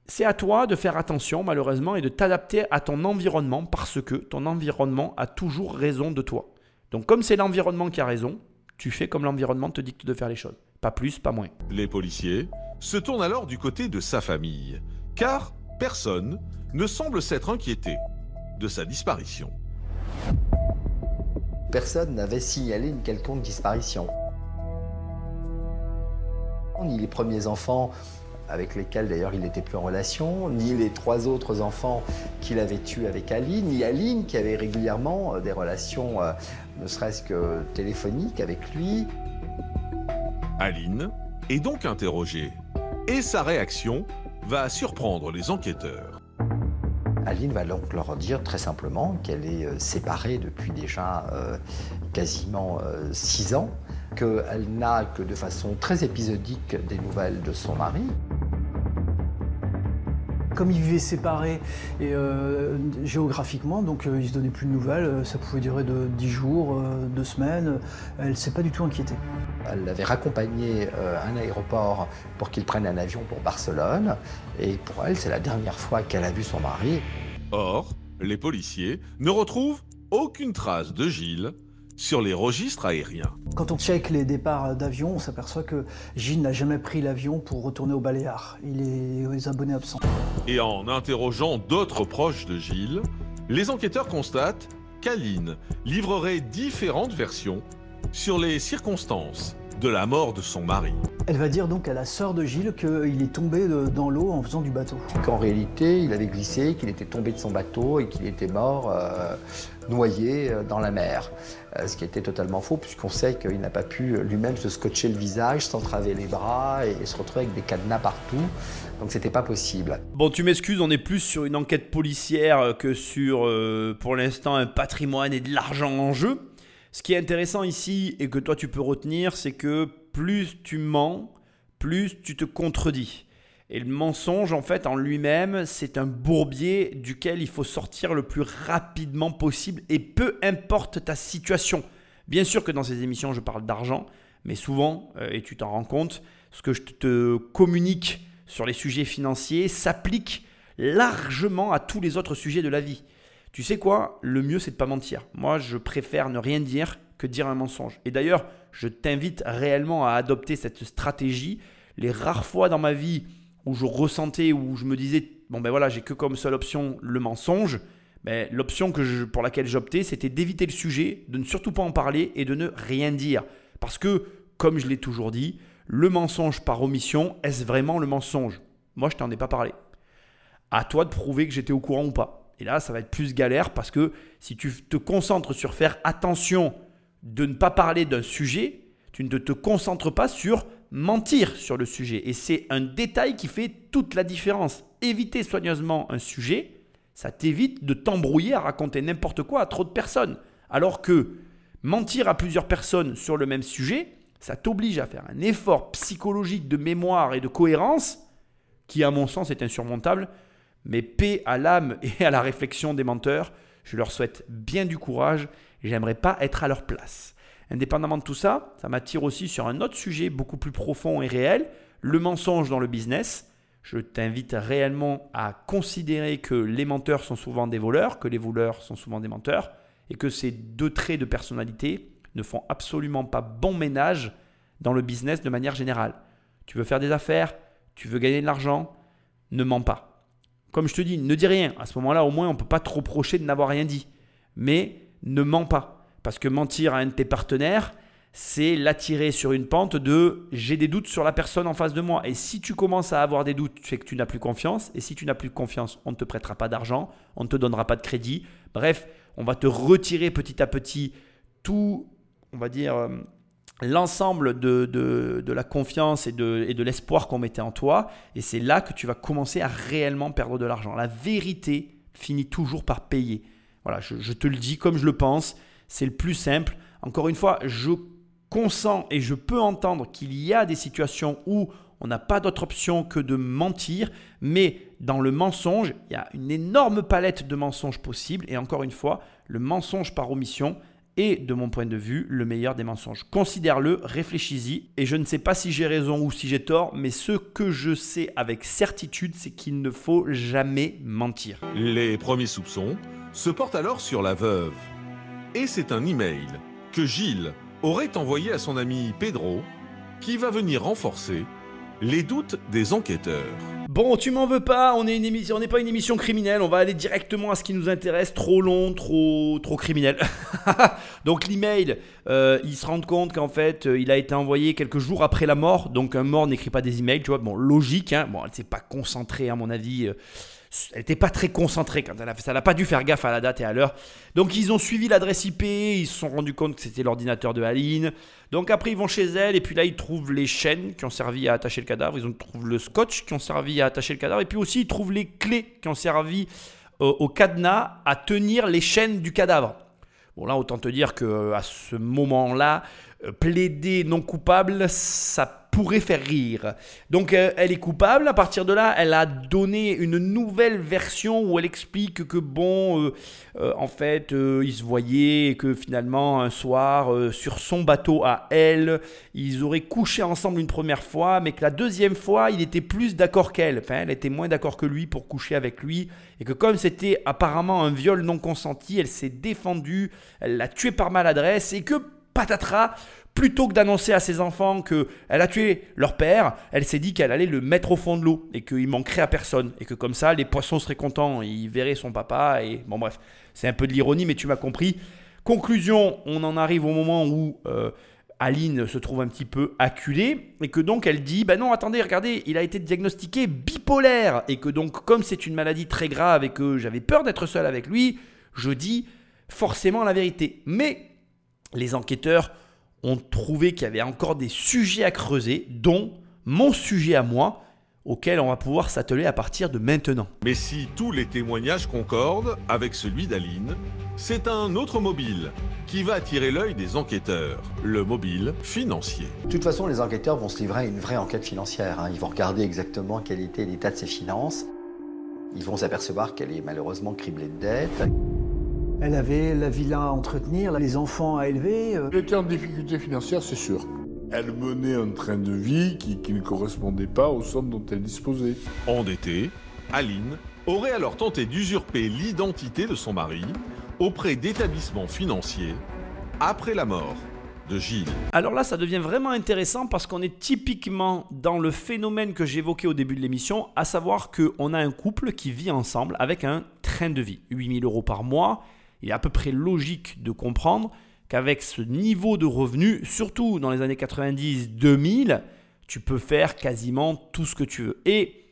S2: c'est à toi de faire attention, malheureusement, et de t'adapter à ton environnement, parce que ton environnement a toujours raison de toi. Donc comme c'est l'environnement qui a raison, tu fais comme l'environnement te dicte de faire les choses. Pas plus, pas moins.
S1: Les policiers se tournent alors du côté de sa famille, car personne ne semble s'être inquiété de sa disparition.
S3: Personne n'avait signalé une quelconque disparition. Ni les premiers enfants avec lesquels d'ailleurs il n'était plus en relation, ni les trois autres enfants qu'il avait tués avec Aline, ni Aline qui avait régulièrement euh, des relations, euh, ne serait-ce que téléphoniques avec lui.
S1: Aline est donc interrogée et sa réaction va surprendre les enquêteurs.
S3: Aline va donc leur dire très simplement qu'elle est euh, séparée depuis déjà quasiment six ans, qu'elle n'a que de façon très épisodique des nouvelles de son mari.
S4: Comme ils vivaient séparés et, euh, géographiquement, donc euh, ils se donnaient plus de nouvelles, euh, ça pouvait durer de 10 jours, 2 semaines, elle ne s'est pas du tout inquiétée.
S3: Elle l'avait raccompagné à un aéroport pour qu'il prenne un avion pour Barcelone, et pour elle, c'est la dernière fois qu'elle a vu son mari.
S1: Or, les policiers ne retrouvent aucune trace de Gilles sur les registres aériens.
S4: Quand on check les départs d'avion, on s'aperçoit que Gilles n'a jamais pris l'avion pour retourner au Baléares. Il est aux abonnés absents.
S1: Et en interrogeant d'autres proches de Gilles, les enquêteurs constatent qu'Aline livrerait différentes versions sur les circonstances de la mort de son mari.
S4: Elle va dire donc à la sœur de Gilles qu'il est tombé dans l'eau en faisant du bateau.
S3: Qu'en réalité, il avait glissé, qu'il était tombé de son bateau et qu'il était mort euh, noyé euh, dans la mer. Euh, ce qui était totalement faux puisqu'on sait qu'il n'a pas pu lui-même se scotcher le visage, s'entraver les bras et, se retrouver avec des cadenas partout. Donc c'était pas possible.
S2: Bon, tu m'excuses, on est plus sur une enquête policière que sur, pour l'instant, un patrimoine et de l'argent en jeu. Ce qui est intéressant ici et que toi tu peux retenir, c'est que plus tu mens, plus tu te contredis. Et le mensonge, en fait, en lui-même, c'est un bourbier duquel il faut sortir le plus rapidement possible et peu importe ta situation. Bien sûr que dans ces émissions, je parle d'argent, mais souvent, euh, et tu t'en rends compte, ce que je te communique sur les sujets financiers s'applique largement à tous les autres sujets de la vie. Tu sais quoi? Le mieux, c'est de pas mentir. Moi, je préfère ne rien dire que dire un mensonge. Et d'ailleurs, je t'invite réellement à adopter cette stratégie. Les rares fois dans ma vie où je ressentais, où je me disais, bon ben voilà, j'ai que comme seule option le mensonge, ben, l'option que pour laquelle j'optais, c'était d'éviter le sujet, de ne surtout pas en parler et de ne rien dire. Parce que, comme je l'ai toujours dit, le mensonge par omission, est-ce vraiment le mensonge? Moi, je t'en ai pas parlé. À toi de prouver que j'étais au courant ou pas. Et là, ça va être plus galère parce que si tu te concentres sur faire attention de ne pas parler d'un sujet, tu ne te concentres pas sur mentir sur le sujet. Et c'est un détail qui fait toute la différence. Éviter soigneusement un sujet, ça t'évite de t'embrouiller à raconter n'importe quoi à trop de personnes. Alors que mentir à plusieurs personnes sur le même sujet, ça t'oblige à faire un effort psychologique de mémoire et de cohérence qui, à mon sens, est insurmontable mais paix à l'âme et à la réflexion des menteurs. Je leur souhaite bien du courage et j'aimerais pas être à leur place. Indépendamment de tout ça, ça m'attire aussi sur un autre sujet beaucoup plus profond et réel, le mensonge dans le business. Je t'invite réellement à considérer que les menteurs sont souvent des voleurs, que les voleurs sont souvent des menteurs, et que ces deux traits de personnalité ne font absolument pas bon ménage dans le business de manière générale. Tu veux faire des affaires, tu veux gagner de l'argent, ne mens pas. Comme je te dis, ne dis rien. À ce moment-là, au moins, on ne peut pas trop reprocher de n'avoir rien dit. Mais ne mens pas. Parce que mentir à un de tes partenaires, c'est l'attirer sur une pente de j'ai des doutes sur la personne en face de moi. Et si tu commences à avoir des doutes, c'est que tu n'as plus confiance. Et si tu n'as plus confiance, on ne te prêtera pas d'argent, on ne te donnera pas de crédit. Bref, on va te retirer petit à petit tout, on va dire, euh, l'ensemble de, de, la confiance et de, et de l'espoir qu'on mettait en toi. Et c'est là que tu vas commencer à réellement perdre de l'argent. La vérité finit toujours par payer. Voilà, je, te le dis comme je le pense. C'est le plus simple. Encore une fois, je consens et je peux entendre qu'il y a des situations où On n'a pas d'autre option que de mentir, mais dans le mensonge, il y a une énorme palette de mensonges possibles. Et encore une fois, le mensonge par omission est, de mon point de vue, le meilleur des mensonges. Considère-le, réfléchis-y. Et je ne sais pas si j'ai raison ou si j'ai tort, mais ce que je sais avec certitude, c'est qu'il ne faut jamais mentir.
S1: Les premiers soupçons se portent alors sur la veuve. Et c'est un email que Gilles aurait envoyé à son ami Pedro qui va venir renforcer les doutes des enquêteurs.
S2: Bon, tu m'en veux pas, on n'est pas une émission criminelle, on va aller directement à ce qui nous intéresse, trop long, trop trop criminel. donc l'email, euh, ils se rendent compte qu'en fait, euh, il a été envoyé quelques jours après la mort, donc un mort n'écrit pas des emails, tu vois, bon, logique, hein, bon, elle s'est pas concentrée à mon avis. euh, elle n'était pas très concentrée quand elle a fait ça. Elle n'a pas dû faire gaffe à la date et à l'heure. Donc ils ont suivi l'adresse IP, ils se sont rendus compte que c'était l'ordinateur de Aline. Donc après ils vont chez elle et puis là ils trouvent les chaînes qui ont servi à attacher le cadavre, ils trouvent le scotch qui ont servi à attacher le cadavre et puis aussi ils trouvent les clés qui ont servi euh, au cadenas à tenir les chaînes du cadavre. Bon là autant te dire que euh, à ce moment-là, plaider non coupable, ça pourrait faire rire. Donc euh, elle est coupable. À partir de là, elle a donné une nouvelle version où elle explique que bon, euh, euh, en fait, euh, ils se voyaient et que finalement un soir euh, sur son bateau à elle, ils auraient couché ensemble une première fois, mais que la deuxième fois, il était plus d'accord qu'elle. Enfin, elle était moins d'accord que lui pour coucher avec lui et que comme c'était apparemment un viol non consenti, elle s'est défendue, elle l'a tué par maladresse et que patatras plutôt que d'annoncer à ses enfants que elle a tué leur père, elle s'est dit qu'elle allait le mettre au fond de l'eau et qu'il manquerait à personne. Et que comme ça les poissons seraient contents, ils verraient son papa et bon bref, c'est un peu de l'ironie mais tu m'as compris. Conclusion, on en arrive au moment où euh, Aline se trouve un petit peu acculée et que donc elle dit bah non attendez regardez il a été diagnostiqué bipolaire et que donc comme c'est une maladie très grave et que j'avais peur d'être seul avec lui je dis forcément la vérité. Mais les enquêteurs ont trouvé qu'il y avait encore des sujets à creuser, dont mon sujet à moi, auquel on va pouvoir s'atteler à partir de maintenant.
S1: Mais si tous les témoignages concordent avec celui d'Aline, c'est un autre mobile qui va attirer l'œil des enquêteurs, le mobile financier.
S3: De toute façon, les enquêteurs vont se livrer à une vraie enquête financière. hein. Ils vont regarder exactement quel était l'état de ses finances. Ils vont s'apercevoir qu'elle est malheureusement criblée de dettes.
S4: Elle avait la villa à entretenir, les enfants à élever. euh,
S5: Elle était en difficulté financière, c'est sûr. Elle menait un train de vie qui, qui ne correspondait pas aux sommes dont elle disposait.
S1: Endettée, Aline aurait alors tenté d'usurper l'identité de son mari auprès d'établissements financiers après la mort de Gilles.
S2: Alors là, ça devient vraiment intéressant parce qu'on est typiquement dans le phénomène que j'évoquais au début de l'émission, à savoir qu'on a un couple qui vit ensemble avec un train de vie. 8000 euros par mois, il est à peu près logique de comprendre qu'avec ce niveau de revenus, surtout dans les années 90-2000, tu peux faire quasiment tout ce que tu veux. Et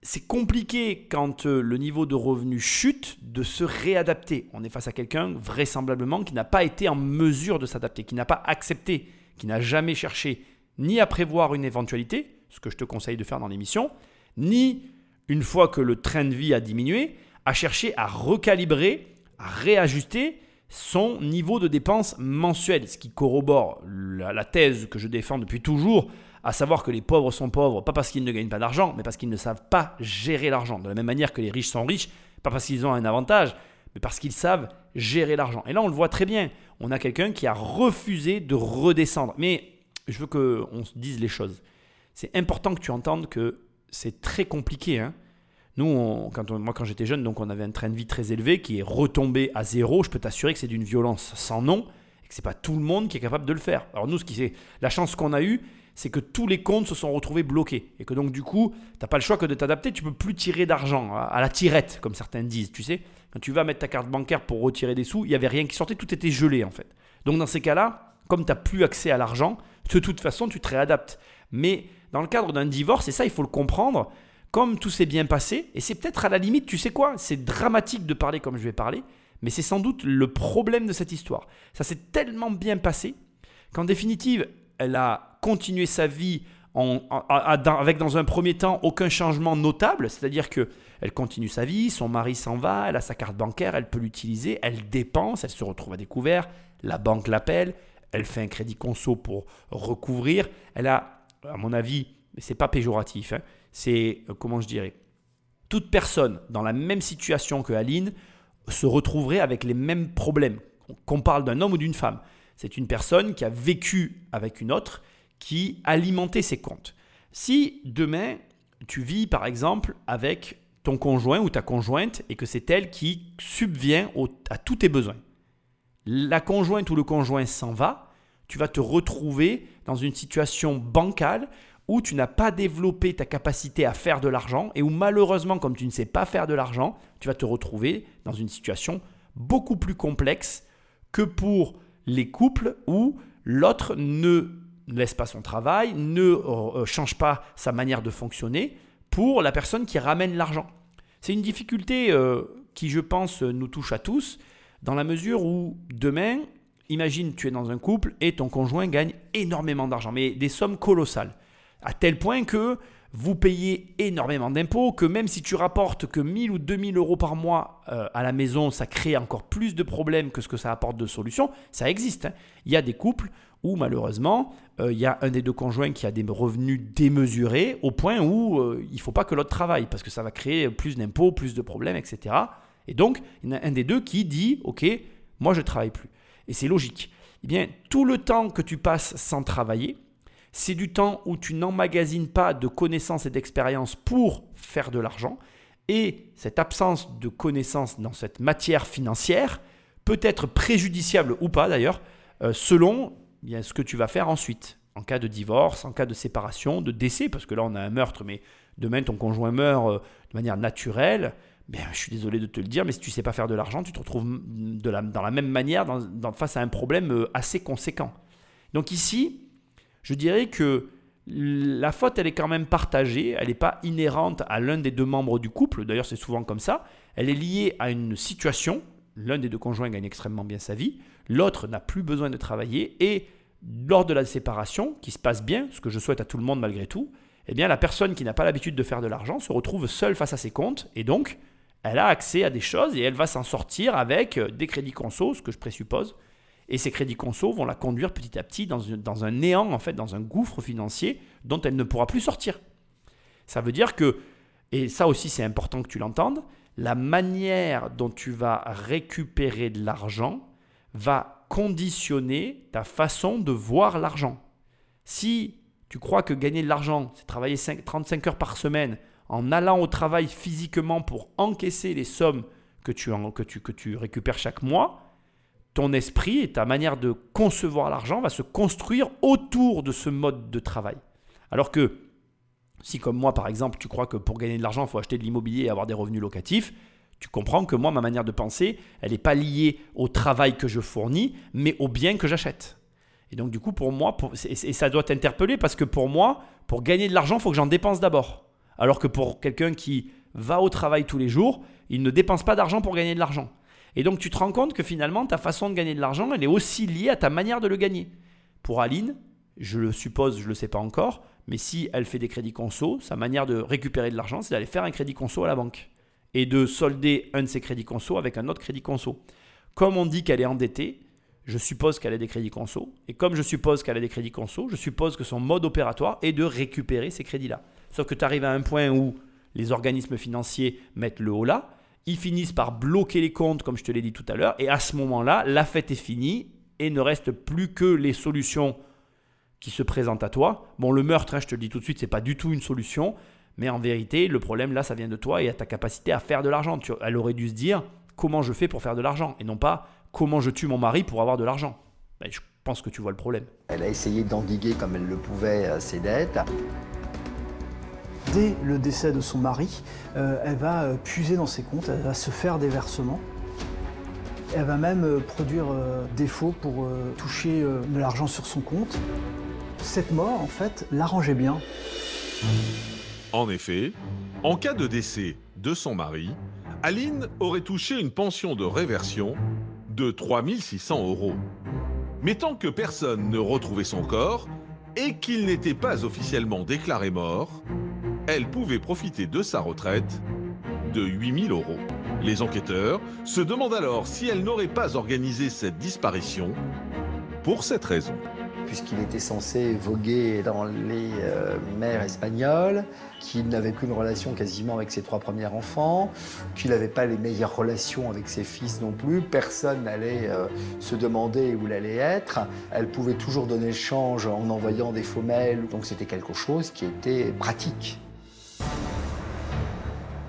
S2: c'est compliqué quand euh, le niveau de revenu chute de se réadapter. On est face à quelqu'un vraisemblablement qui n'a pas été en mesure de s'adapter, qui n'a pas accepté, qui n'a jamais cherché ni à prévoir une éventualité, ce que je te conseille de faire dans l'émission, ni une fois que le train de vie a diminué, à chercher à recalibrer, réajuster son niveau de dépenses mensuelles, ce qui corrobore la, la thèse que je défends depuis toujours, à savoir que les pauvres sont pauvres, pas parce qu'ils ne gagnent pas d'argent, mais parce qu'ils ne savent pas gérer l'argent. De la même manière que les riches sont riches, pas parce qu'ils ont un avantage, mais parce qu'ils savent gérer l'argent. Et là, on le voit très bien. On a quelqu'un qui a refusé de redescendre. Mais je veux qu'on se dise les choses. C'est important que tu entendes que c'est très compliqué. hein. Nous, quand on- moi, quand j'étais jeune, donc on avait un train de vie très élevé qui est retombé à zéro. Je peux t'assurer que c'est d'une violence sans nom et que c'est pas tout le monde qui est capable de le faire. Alors nous, ce qui c'est la chance qu'on a eue, c'est que tous les comptes se sont retrouvés bloqués et que donc du coup, t'as pas le choix que de t'adapter. Tu peux plus tirer d'argent à, la tirette, comme certains disent. Tu sais, quand tu vas mettre ta carte bancaire pour retirer des sous, il y avait rien qui sortait, tout était gelé en fait. Donc dans ces cas-là, comme tu n'as plus accès à l'argent, de toute façon, tu te réadaptes. Mais dans le cadre d'un divorce, et ça, il faut le comprendre, comme tout s'est bien passé, et c'est peut-être à la limite, tu sais quoi, c'est dramatique de parler comme je vais parler, mais c'est sans doute le problème de cette histoire. Ça s'est tellement bien passé qu'en définitive, elle a continué sa vie avec dans un premier temps aucun changement notable, c'est-à-dire que elle continue sa vie, son mari s'en va, elle a sa carte bancaire, elle peut l'utiliser, elle dépense, elle se retrouve à découvert, la banque l'appelle, elle fait un crédit conso pour recouvrir, elle a, à mon avis, mais c'est pas péjoratif, hein. c'est, euh, comment je dirais, toute personne dans la même situation que Aline se retrouverait avec les mêmes problèmes, qu'on parle d'un homme ou d'une femme. C'est une personne qui a vécu avec une autre, qui alimentait ses comptes. Si demain, tu vis par exemple avec ton conjoint ou ta conjointe et que c'est elle qui subvient à tous tes besoins, la conjointe ou le conjoint s'en va, tu vas te retrouver dans une situation bancale où tu n'as pas développé ta capacité à faire de l'argent et où malheureusement, comme tu ne sais pas faire de l'argent, tu vas te retrouver dans une situation beaucoup plus complexe que pour les couples où l'autre ne laisse pas son travail, ne euh, change pas sa manière de fonctionner pour la personne qui ramène l'argent. C'est une difficulté euh, qui, je pense, nous touche à tous, dans la mesure où demain, imagine tu es dans un couple et ton conjoint gagne énormément d'argent, mais des sommes colossales, à tel point que vous payez énormément d'impôts, que même si tu rapportes que 1000 ou 2000 euros par mois euh, à la maison, ça crée encore plus de problèmes que ce que ça apporte de solutions, ça existe. Hein. Il y a des couples où malheureusement, euh, il y a un des deux conjoints qui a des revenus démesurés au point où euh, il ne faut pas que l'autre travaille parce que ça va créer plus d'impôts, plus de problèmes, etc. Et donc, il y en a un des deux qui dit, OK, moi je ne travaille plus. Et c'est logique. Eh bien, tout le temps que tu passes sans travailler, c'est du temps où tu n'emmagasines pas de connaissances et d'expériences pour faire de l'argent. Et cette absence de connaissances dans cette matière financière peut être préjudiciable ou pas d'ailleurs, euh, selon ce que tu vas faire ensuite. En cas de divorce, en cas de séparation, de décès, parce que là on a un meurtre, mais demain ton conjoint meurt euh, de manière naturelle, ben, je suis désolé de te le dire, mais si tu ne sais pas faire de l'argent, tu te retrouves de dans la même manière face à un problème euh, assez conséquent. Donc ici, je dirais que la faute, elle est quand même partagée, elle n'est pas inhérente à l'un des deux membres du couple, d'ailleurs c'est souvent comme ça, elle est liée à une situation, l'un des deux conjoints gagne extrêmement bien sa vie, l'autre n'a plus besoin de travailler, et lors de la séparation, qui se passe bien, ce que je souhaite à tout le monde malgré tout, eh bien la personne qui n'a pas l'habitude de faire de l'argent se retrouve seule face à ses comptes, et donc elle a accès à des choses, et elle va s'en sortir avec des crédits conso, ce que je présuppose, et ces crédits conso vont la conduire petit à petit dans, un néant, en fait, dans un gouffre financier dont elle ne pourra plus sortir. Ça veut dire que, et ça aussi c'est important que tu l'entendes, la manière dont tu vas récupérer de l'argent va conditionner ta façon de voir l'argent. Si tu crois que gagner de l'argent, c'est travailler 35 heures par semaine en allant au travail physiquement pour encaisser les sommes que tu, que tu, que tu récupères chaque mois, ton esprit et ta manière de concevoir l'argent va se construire autour de ce mode de travail. Alors que si comme moi par exemple tu crois que pour gagner de l'argent il faut acheter de l'immobilier et avoir des revenus locatifs, tu comprends que moi ma manière de penser elle n'est pas liée au travail que je fournis mais au bien que j'achète. Et donc du coup pour moi, et ça doit t'interpeller parce que pour moi, pour gagner de l'argent il faut que j'en dépense d'abord. Alors que pour quelqu'un qui va au travail tous les jours, il ne dépense pas d'argent pour gagner de l'argent. Et donc tu te rends compte que finalement ta façon de gagner de l'argent, elle est aussi liée à ta manière de le gagner. Pour Aline, je le suppose, je ne le sais pas encore, mais si elle fait des crédits conso, sa manière de récupérer de l'argent, c'est d'aller faire un crédit conso à la banque et de solder un de ses crédits conso avec un autre crédit conso. Comme on dit qu'elle est endettée, je suppose qu'elle a des crédits conso. Et comme je suppose qu'elle a des crédits conso, je suppose que son mode opératoire est de récupérer ces crédits-là. Sauf que tu arrives à un point où les organismes financiers mettent le haut là, ils finissent par bloquer les comptes, comme je te l'ai dit tout à l'heure, et à ce moment-là, la fête est finie et ne reste plus que les solutions qui se présentent à toi. Bon, le meurtre, hein, je te le dis tout de suite, c'est pas du tout une solution, mais en vérité, le problème là, ça vient de toi et à ta capacité à faire de l'argent. Elle aurait dû se dire comment je fais pour faire de l'argent et non pas comment je tue mon mari pour avoir de l'argent. Ben, je pense que tu vois le problème.
S3: Elle a essayé d'endiguer comme elle le pouvait euh, ses dettes.
S4: Dès le décès de son mari, euh, elle va euh, puiser dans ses comptes, elle va se faire des versements. Elle va même euh, produire des faux pour toucher de l'argent sur son compte. Cette mort, en fait, l'arrangeait bien.
S1: En effet, en cas de décès de son mari, Aline aurait touché une pension de réversion de 3600 euros. Mais tant que personne ne retrouvait son corps et qu'il n'était pas officiellement déclaré mort, elle pouvait profiter de sa retraite de 8000 euros. Les enquêteurs se demandent alors si elle n'aurait pas organisé cette disparition pour cette raison.
S3: puisqu'il était censé voguer dans les euh, mers espagnoles, qu'il n'avait qu'une relation quasiment avec ses trois premiers enfants, qu'il n'avait pas les meilleures relations avec ses fils non plus. Personne n'allait euh, se demander où il allait être. Elle pouvait toujours donner le change en envoyant des faux mails. Donc c'était quelque chose qui était pratique.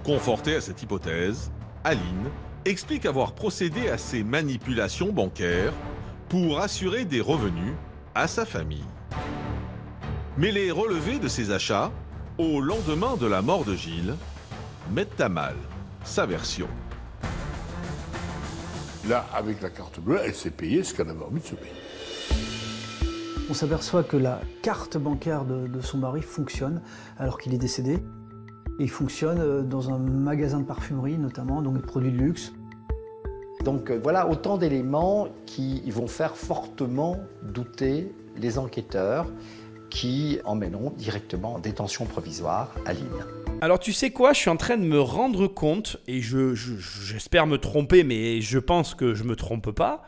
S1: Confortée à cette hypothèse, Aline explique avoir procédé à ces manipulations bancaires pour assurer des revenus à sa famille. Mais les relevés de ses achats, au lendemain de la mort de Gilles, mettent à mal sa version.
S5: Là, avec la carte bleue, elle s'est payée ce qu'elle avait envie de se payer.
S4: On s'aperçoit que la carte bancaire de, de son mari fonctionne alors qu'il est décédé. Il fonctionne euh, dans un magasin de parfumerie notamment, donc de produits de luxe.
S3: Donc euh, voilà autant d'éléments qui vont faire fortement douter les enquêteurs qui emmèneront directement en détention provisoire Aline.
S2: Alors tu sais quoi, je suis en train de me rendre compte, et je, je- j'espère me tromper, mais je pense que je me trompe pas.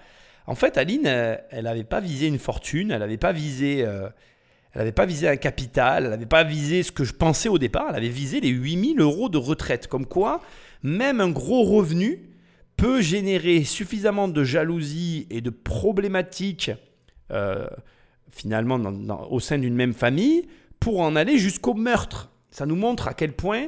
S2: En fait, Aline, elle n'avait pas visé une fortune, elle n'avait pas visé, euh, elle avait pas visé un capital, elle n'avait pas visé ce que je pensais au départ, elle avait visé les 8000 euros de retraite. Comme quoi, même un gros revenu peut générer suffisamment de jalousie et de problématiques euh, finalement au sein d'une même famille pour en aller jusqu'au meurtre. Ça nous montre à quel point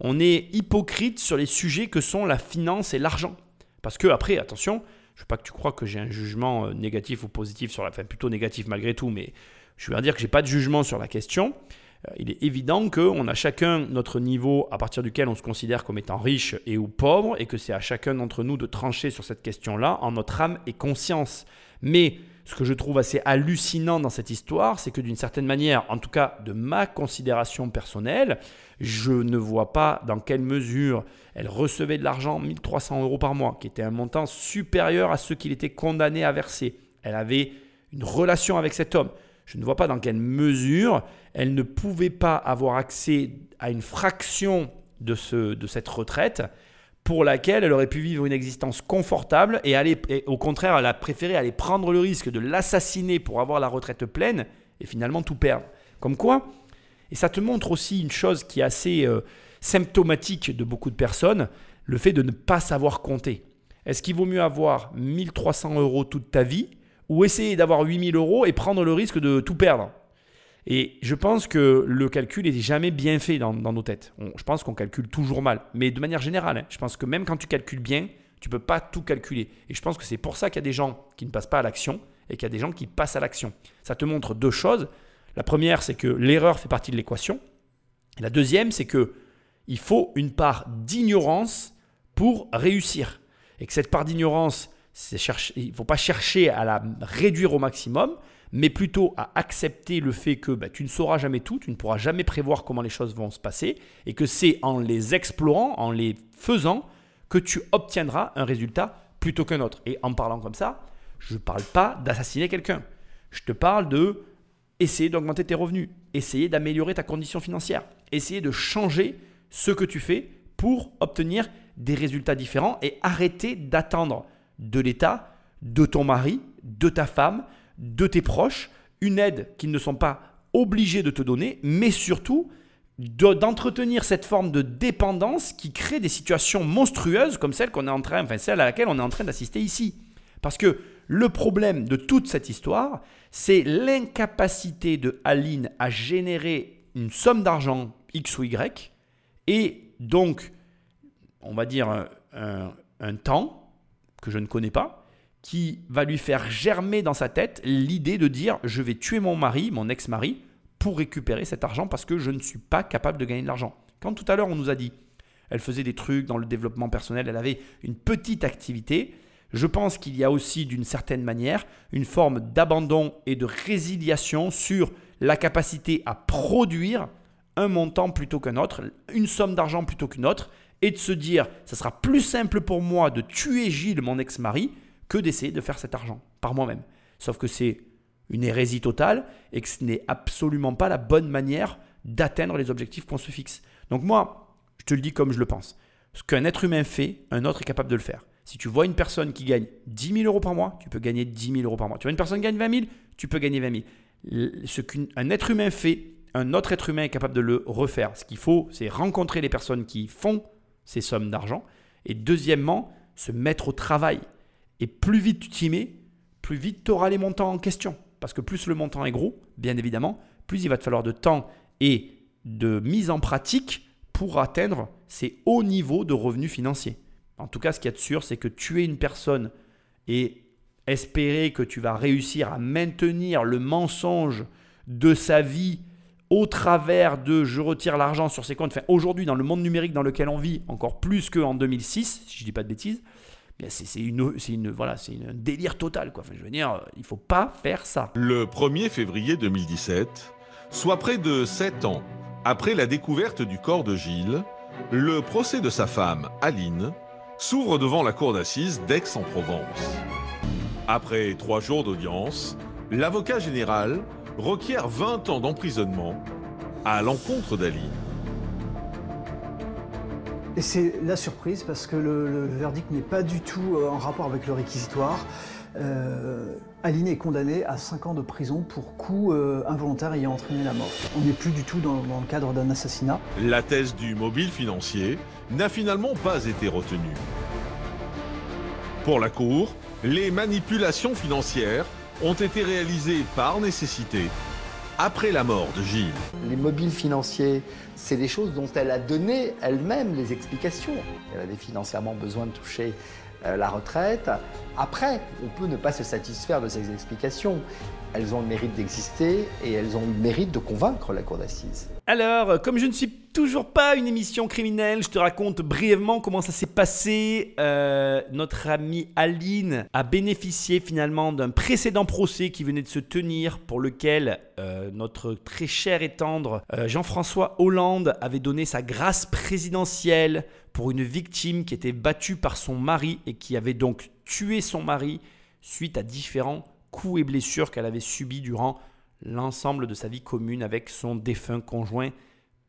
S2: on est hypocrite sur les sujets que sont la finance et l'argent. Parce que après, attention, je veux pas que tu crois que j'ai un jugement euh, négatif ou positif sur la, enfin plutôt négatif malgré tout, mais je veux dire que j'ai pas de jugement sur la question. Euh, Il est évident qu'on a chacun notre niveau à partir duquel on se considère comme étant riche et ou pauvre, et que c'est à chacun d'entre nous de trancher sur cette question-là en notre âme et conscience. Mais ce que je trouve assez hallucinant dans cette histoire, c'est que d'une certaine manière, en tout cas de ma considération personnelle, je ne vois pas dans quelle mesure elle recevait de l'argent, 1300 euros par mois, qui était un montant supérieur à ce qu'il était condamné à verser. Elle avait une relation avec cet homme. Je ne vois pas dans quelle mesure elle ne pouvait pas avoir accès à une fraction de, ce, de cette retraite pour laquelle elle aurait pu vivre une existence confortable et, aller, au contraire, elle a préféré aller prendre le risque de l'assassiner pour avoir la retraite pleine et finalement tout perdre. Comme quoi, et ça te montre aussi une chose qui est assez euh, symptomatique de beaucoup de personnes, le fait de ne pas savoir compter. Est-ce qu'il vaut mieux avoir 1300 euros toute ta vie ou essayer d'avoir 8000 euros et prendre le risque de tout perdre et je pense que le calcul n'est jamais bien fait dans, nos têtes. Je pense qu'on calcule toujours mal. Mais de manière générale, hein, je pense que même quand tu calcules bien, tu peux pas tout calculer. Et je pense que c'est pour ça qu'il y a des gens qui ne passent pas à l'action et qu'il y a des gens qui passent à l'action. Ça te montre deux choses. La première, c'est que l'erreur fait partie de l'équation. La deuxième, c'est que il faut une part d'ignorance pour réussir. Et que cette part d'ignorance, il ne faut pas chercher à la réduire au maximum, mais plutôt à accepter le fait que bah, tu ne sauras jamais tout, tu ne pourras jamais prévoir comment les choses vont se passer, et que c'est en les explorant, en les faisant, que tu obtiendras un résultat plutôt qu'un autre. Et en parlant comme ça, je ne parle pas d'assassiner quelqu'un. Je te parle de essayer d'augmenter tes revenus, essayer d'améliorer ta condition financière, essayer de changer ce que tu fais pour obtenir des résultats différents et arrêter d'attendre de l'État, de ton mari, de ta femme, de tes proches, une aide qu'ils ne sont pas obligés de te donner, mais surtout de- d'entretenir cette forme de dépendance qui crée des situations monstrueuses comme celle qu'on est en train, enfin celle à laquelle on est en train d'assister ici. Parce que le problème de toute cette histoire, c'est l'incapacité de Aline à générer une somme d'argent X ou Y et donc, on va dire, un temps que je ne connais pas, qui va lui faire germer dans sa tête l'idée de dire je vais tuer mon mari, mon ex-mari, pour récupérer cet argent parce que je ne suis pas capable de gagner de l'argent. Quand tout à l'heure on nous a dit, elle faisait des trucs dans le développement personnel, elle avait une petite activité, je pense qu'il y a aussi d'une certaine manière une forme d'abandon et de résiliation sur la capacité à produire un montant plutôt qu'un autre, une somme d'argent plutôt qu'une autre, et de se dire, ça sera plus simple pour moi de tuer Gilles, mon ex-mari, que d'essayer de faire cet argent par moi-même. Sauf que c'est une hérésie totale et que ce n'est absolument pas la bonne manière d'atteindre les objectifs qu'on se fixe. Donc moi, je te le dis comme je le pense. Ce qu'un être humain fait, un autre est capable de le faire. Si tu vois une personne qui gagne 10 000 euros par mois, tu peux gagner 10 000 euros par mois. Tu vois une personne qui gagne 20 000, tu peux gagner 20 000. ce qu'un être humain fait, un autre être humain est capable de le refaire. Ce qu'il faut, c'est rencontrer les personnes qui font ces sommes d'argent. Et deuxièmement, se mettre au travail. Et plus vite tu t'y mets, plus vite tu auras les montants en question. Parce que plus le montant est gros, bien évidemment, plus il va te falloir de temps et de mise en pratique pour atteindre ces hauts niveaux de revenus financiers. En tout cas, ce qu'il y a de sûr, c'est que tu es une personne et espérer que tu vas réussir à maintenir le mensonge de sa vie au travers de je retire l'argent sur ses comptes. Aujourd'hui, dans le monde numérique dans lequel on vit, encore plus qu'en 2006, si je ne dis pas de bêtises, c'est une, une, voilà, c'est un délire total. Je veux dire, il ne faut pas faire ça.
S1: Le 1er février 2017, soit près de 7 ans après la découverte du corps de Gilles, le procès de sa femme, Aline, s'ouvre devant la cour d'assises d'Aix-en-Provence. Après trois jours d'audience, l'avocat général requiert 20 ans d'emprisonnement à l'encontre d'Aline.
S4: Et c'est la surprise parce que le, verdict n'est pas du tout euh, en rapport avec le réquisitoire. Euh, Aline est condamnée à 5 ans de prison pour coup euh, involontaire ayant entraîné la mort. On n'est plus du tout dans, dans le cadre d'un assassinat.
S1: La thèse du mobile financier n'a finalement pas été retenue. Pour la Cour, les manipulations financières ont été réalisées par nécessité après la mort de Gilles.
S3: Les mobiles financiers, c'est des choses dont elle a donné elle-même les explications. Elle avait financièrement besoin de toucher euh, la retraite. Après, on peut ne pas se satisfaire de ces explications. Elles ont le mérite d'exister et elles ont le mérite de convaincre la cour d'assises.
S2: Alors, comme je ne suis toujours pas une émission criminelle, je te raconte brièvement comment ça s'est passé. Euh, notre amie Aline a bénéficié finalement d'un précédent procès qui venait de se tenir pour lequel euh, notre très cher et tendre euh, Jean-François Hollande avait donné sa grâce présidentielle pour une victime qui était battue par son mari et qui avait donc tué son mari suite à différents coups et blessures qu'elle avait subis durant l'ensemble de sa vie commune avec son défunt conjoint,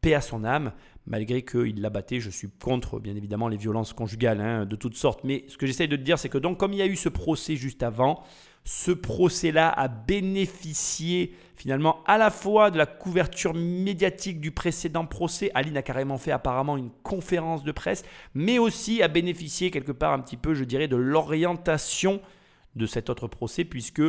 S2: paix à son âme, malgré qu'il l'a batté. Je suis contre, bien évidemment, les violences conjugales hein, de toutes sortes. Mais ce que j'essaye de te dire, c'est que donc, comme il y a eu ce procès juste avant, ce procès-là a bénéficié finalement à la fois de la couverture médiatique du précédent procès. Aline a carrément fait apparemment une conférence de presse, mais aussi a bénéficié quelque part un petit peu, je dirais, de l'orientation de cet autre procès, puisque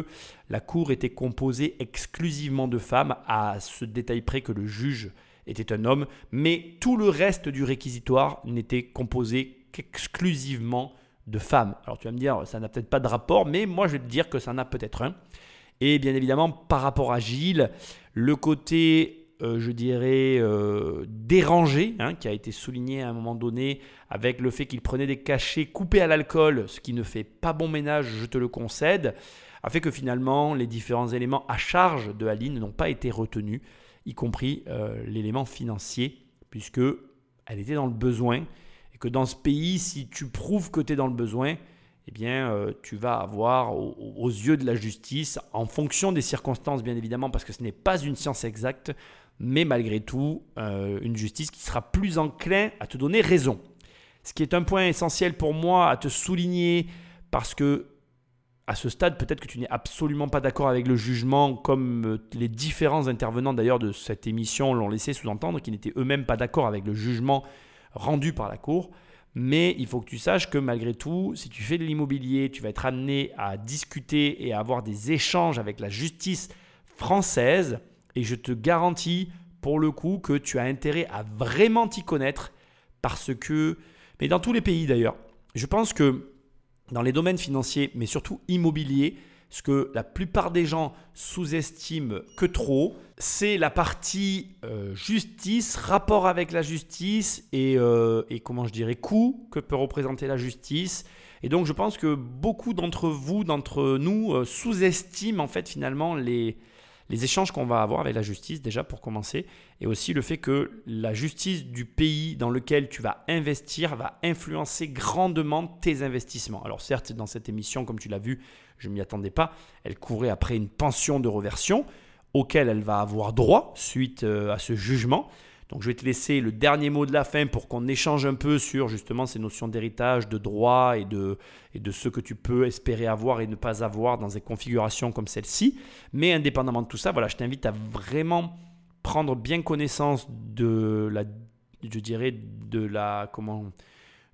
S2: la cour était composée exclusivement de femmes, à ce détail près que le juge était un homme, mais tout le reste du réquisitoire n'était composé qu'exclusivement de femmes. Alors tu vas me dire, ça n'a peut-être pas de rapport, mais moi je vais te dire que ça en a peut-être un. Et bien évidemment, par rapport à Gilles, le côté euh, je dirais, euh, dérangé, hein, qui a été souligné à un moment donné avec le fait qu'il prenait des cachets coupés à l'alcool, ce qui ne fait pas bon ménage, je te le concède, a fait que finalement les différents éléments à charge de Aline n'ont pas été retenus, y compris euh, l'élément financier, puisque elle était dans le besoin, et que dans ce pays, si tu prouves que tu es dans le besoin, eh bien, tu vas avoir aux, yeux de la justice, en fonction des circonstances bien évidemment, parce que ce n'est pas une science exacte, mais malgré tout, euh, une justice qui sera plus enclin à te donner raison. Ce qui est un point essentiel pour moi à te souligner, parce que à ce stade, peut-être que tu n'es absolument pas d'accord avec le jugement, comme euh, les différents intervenants d'ailleurs de cette émission l'ont laissé sous-entendre, qu'ils n'étaient eux-mêmes pas d'accord avec le jugement rendu par la Cour. Mais il faut que tu saches que malgré tout, si tu fais de l'immobilier, tu vas être amené à discuter et à avoir des échanges avec la justice française. Et je te garantis pour le coup que tu as intérêt à vraiment t'y connaître parce que, mais dans tous les pays d'ailleurs, je pense que dans les domaines financiers, mais surtout immobiliers, ce que la plupart des gens sous-estiment que trop, c'est la partie euh, justice, rapport avec la justice et, euh, et, comment je dirais, coût que peut représenter la justice. Et donc je pense que beaucoup d'entre vous, d'entre nous, euh, sous-estiment en fait finalement les, les échanges qu'on va avoir avec la justice déjà pour commencer, et aussi le fait que la justice du pays dans lequel tu vas investir va influencer grandement tes investissements. Alors certes, dans cette émission, comme tu l'as vu, je ne m'y attendais pas, elle courait après une pension de reversion auquel elle va avoir droit suite euh, à ce jugement. Donc je vais te laisser le dernier mot de la fin pour qu'on échange un peu sur justement ces notions d'héritage, de droit et de, et de ce que tu peux espérer avoir et ne pas avoir dans des configurations comme celle-ci. Mais indépendamment de tout ça, voilà, je t'invite à vraiment prendre bien connaissance de la, je dirais, de la, comment,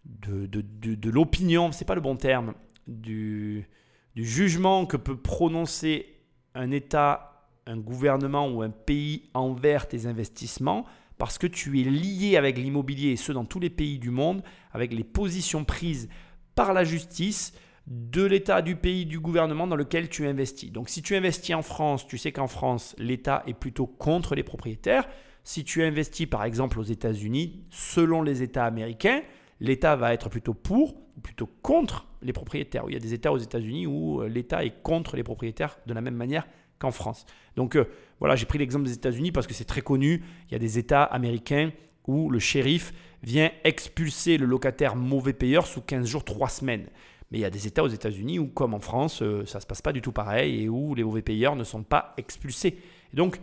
S2: de, de, de, l'opinion, c'est pas le bon terme, du, du jugement que peut prononcer un État, un gouvernement ou un pays envers tes investissements parce que tu es lié avec l'immobilier, et ce dans tous les pays du monde, avec les positions prises par la justice de l'État, du pays, du gouvernement dans lequel tu investis. Donc si tu investis en France, tu sais qu'en France, l'État est plutôt contre les propriétaires. Si tu investis par exemple aux États-Unis, selon les États américains, l'État va être plutôt pour ou plutôt contre les propriétaires. Il y a des États aux États-Unis où euh, l'État est contre les propriétaires de la même manière qu'en France. Donc euh, voilà, j'ai pris l'exemple des États-Unis parce que c'est très connu. Il y a des États américains où le shérif vient expulser le locataire mauvais payeur sous 15 jours, 3 semaines. Mais il y a des États aux États-Unis où, comme en France, euh, ça ne se passe pas du tout pareil et où les mauvais payeurs ne sont pas expulsés. Donc,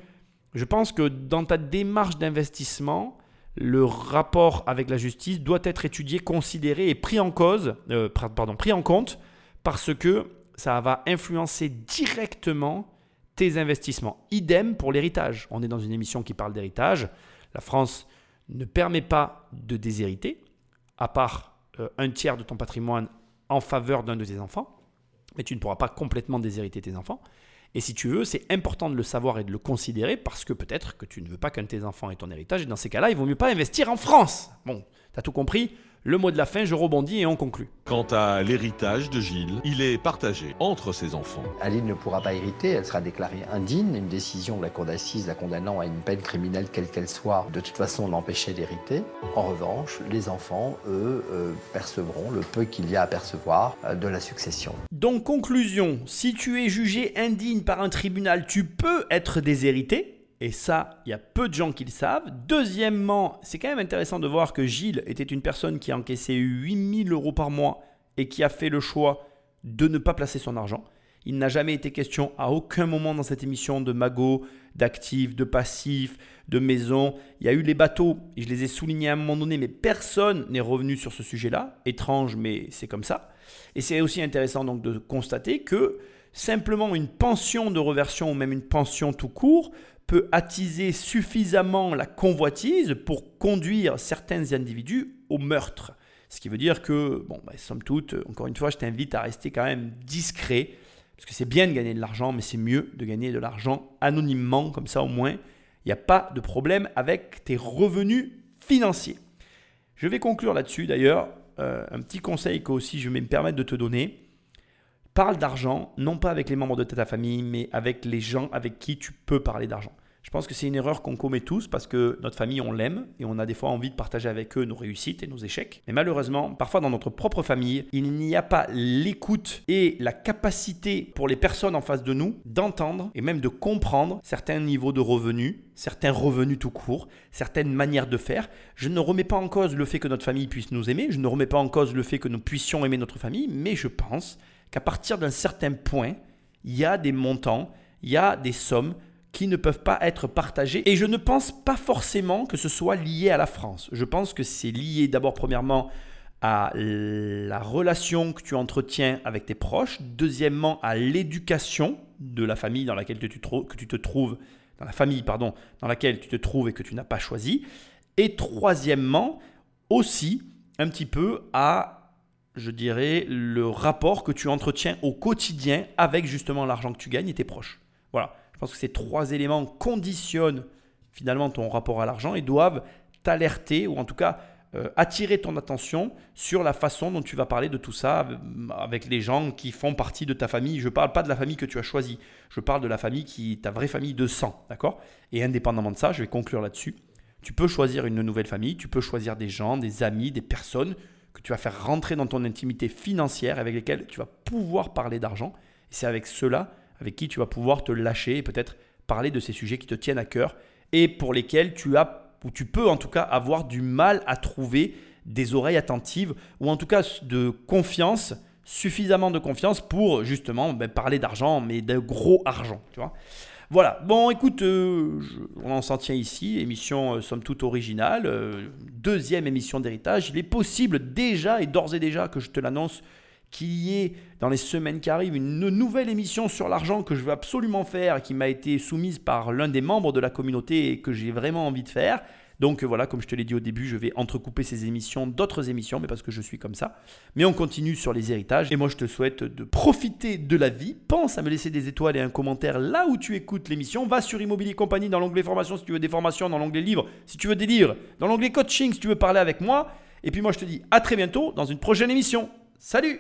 S2: je pense que dans ta démarche d'investissement, le rapport avec la justice doit être étudié, considéré et pris en cause, euh, pardon, pris en compte, parce que ça va influencer directement tes investissements. Idem pour l'héritage. On est dans une émission qui parle d'héritage. La France ne permet pas de déshériter, à part euh, un tiers de ton patrimoine en faveur d'un de tes enfants, mais tu ne pourras pas complètement déshériter tes enfants. Et si tu veux, c'est important de le savoir et de le considérer parce que peut-être que tu ne veux pas qu'un de tes enfants ait ton héritage et dans ces cas-là, il vaut mieux pas investir en France. Bon, tu as tout compris le mot de la fin, je rebondis et on conclut.
S1: Quant à l'héritage de Gilles, il est partagé entre ses enfants.
S3: Aline ne pourra pas hériter, elle sera déclarée indigne. Une décision de la cour d'assises la condamnant à une peine criminelle quelle qu'elle soit, de toute façon l'empêchait d'hériter. En revanche, les enfants, eux, euh, percevront le peu qu'il y a à percevoir euh, de la succession.
S2: Donc conclusion, si tu es jugé indigne par un tribunal, tu peux être déshérité. Et ça, il y a peu de gens qui le savent. Deuxièmement, c'est quand même intéressant de voir que Gilles était une personne qui a encaissé 8000 euros par mois et qui a fait le choix de ne pas placer son argent. Il n'a jamais été question à aucun moment dans cette émission de magot, d'actifs, de passifs, de maisons. Il y a eu les bateaux, je les ai soulignés à un moment donné, mais personne n'est revenu sur ce sujet-là. Étrange, mais c'est comme ça. Et c'est aussi intéressant donc de constater que simplement une pension de reversion ou même une pension tout court peut attiser suffisamment la convoitise pour conduire certains individus au meurtre. Ce qui veut dire que, bon, bah, somme toute, encore une fois, je t'invite à rester quand même discret, parce que c'est bien de gagner de l'argent, mais c'est mieux de gagner de l'argent anonymement, comme ça au moins, il n'y a pas de problème avec tes revenus financiers. Je vais conclure là-dessus d'ailleurs. Euh, un petit conseil que aussi je vais me permettre de te donner. Parle d'argent, non pas avec les membres de ta famille, mais avec les gens avec qui tu peux parler d'argent. Je pense que c'est une erreur qu'on commet tous parce que notre famille, on l'aime et on a des fois envie de partager avec eux nos réussites et nos échecs. Mais malheureusement, parfois dans notre propre famille, il n'y a pas l'écoute et la capacité pour les personnes en face de nous d'entendre et même de comprendre certains niveaux de revenus, certains revenus tout court, certaines manières de faire. Je ne remets pas en cause le fait que notre famille puisse nous aimer, je ne remets pas en cause le fait que nous puissions aimer notre famille, mais je pense qu'à partir d'un certain point, il y a des montants, il y a des sommes qui ne peuvent pas être partagées. Et je ne pense pas forcément que ce soit lié à la France. Je pense que c'est lié d'abord premièrement à la relation que tu entretiens avec tes proches, deuxièmement à l'éducation de la famille dans laquelle tu, que tu te trouves, dans la famille pardon, dans laquelle tu te trouves et que tu n'as pas choisi, et troisièmement aussi un petit peu à je dirais, le rapport que tu entretiens au quotidien avec justement l'argent que tu gagnes et tes proches. Voilà, je pense que ces trois éléments conditionnent finalement ton rapport à l'argent et doivent t'alerter ou en tout cas euh, attirer ton attention sur la façon dont tu vas parler de tout ça euh, avec les gens qui font partie de ta famille. Je ne parle pas de la famille que tu as choisie, je parle de la famille qui ta vraie famille de sang, d'accord? Et indépendamment de ça, je vais conclure là-dessus. Tu peux choisir une nouvelle famille, tu peux choisir des gens, des amis, des personnes que tu vas faire rentrer dans ton intimité financière avec lesquels tu vas pouvoir parler d'argent. Et c'est avec cela avec qui tu vas pouvoir te lâcher et peut-être parler de ces sujets qui te tiennent à cœur et pour lesquels tu as, ou tu peux en tout cas avoir du mal à trouver des oreilles attentives ou en tout cas de confiance, suffisamment de confiance pour justement ben, parler d'argent, mais de gros argent. Tu vois Voilà, bon écoute, euh, je- on en s'en tient ici, émission euh, somme toute originale, euh, deuxième émission d'héritage. Il est possible déjà et d'ores et déjà que je te l'annonce qu'il y ait dans les semaines qui arrivent une nouvelle émission sur l'argent que je veux absolument faire, qui m'a été soumise par l'un des membres de la communauté et que j'ai vraiment envie de faire. Donc euh, voilà, comme je te l'ai dit au début, je vais entrecouper ces émissions d'autres émissions, mais parce que je suis comme ça. Mais on continue sur les héritages. Et moi, je te souhaite de profiter de la vie. Pense à me laisser des étoiles et un commentaire là où tu écoutes l'émission. Va sur Immobilier Compagnie dans l'onglet formation si tu veux des formations, dans l'onglet livres si tu veux des livres, dans l'onglet coaching si tu veux parler avec moi. Et puis moi, je te dis à très bientôt dans une prochaine émission. Salut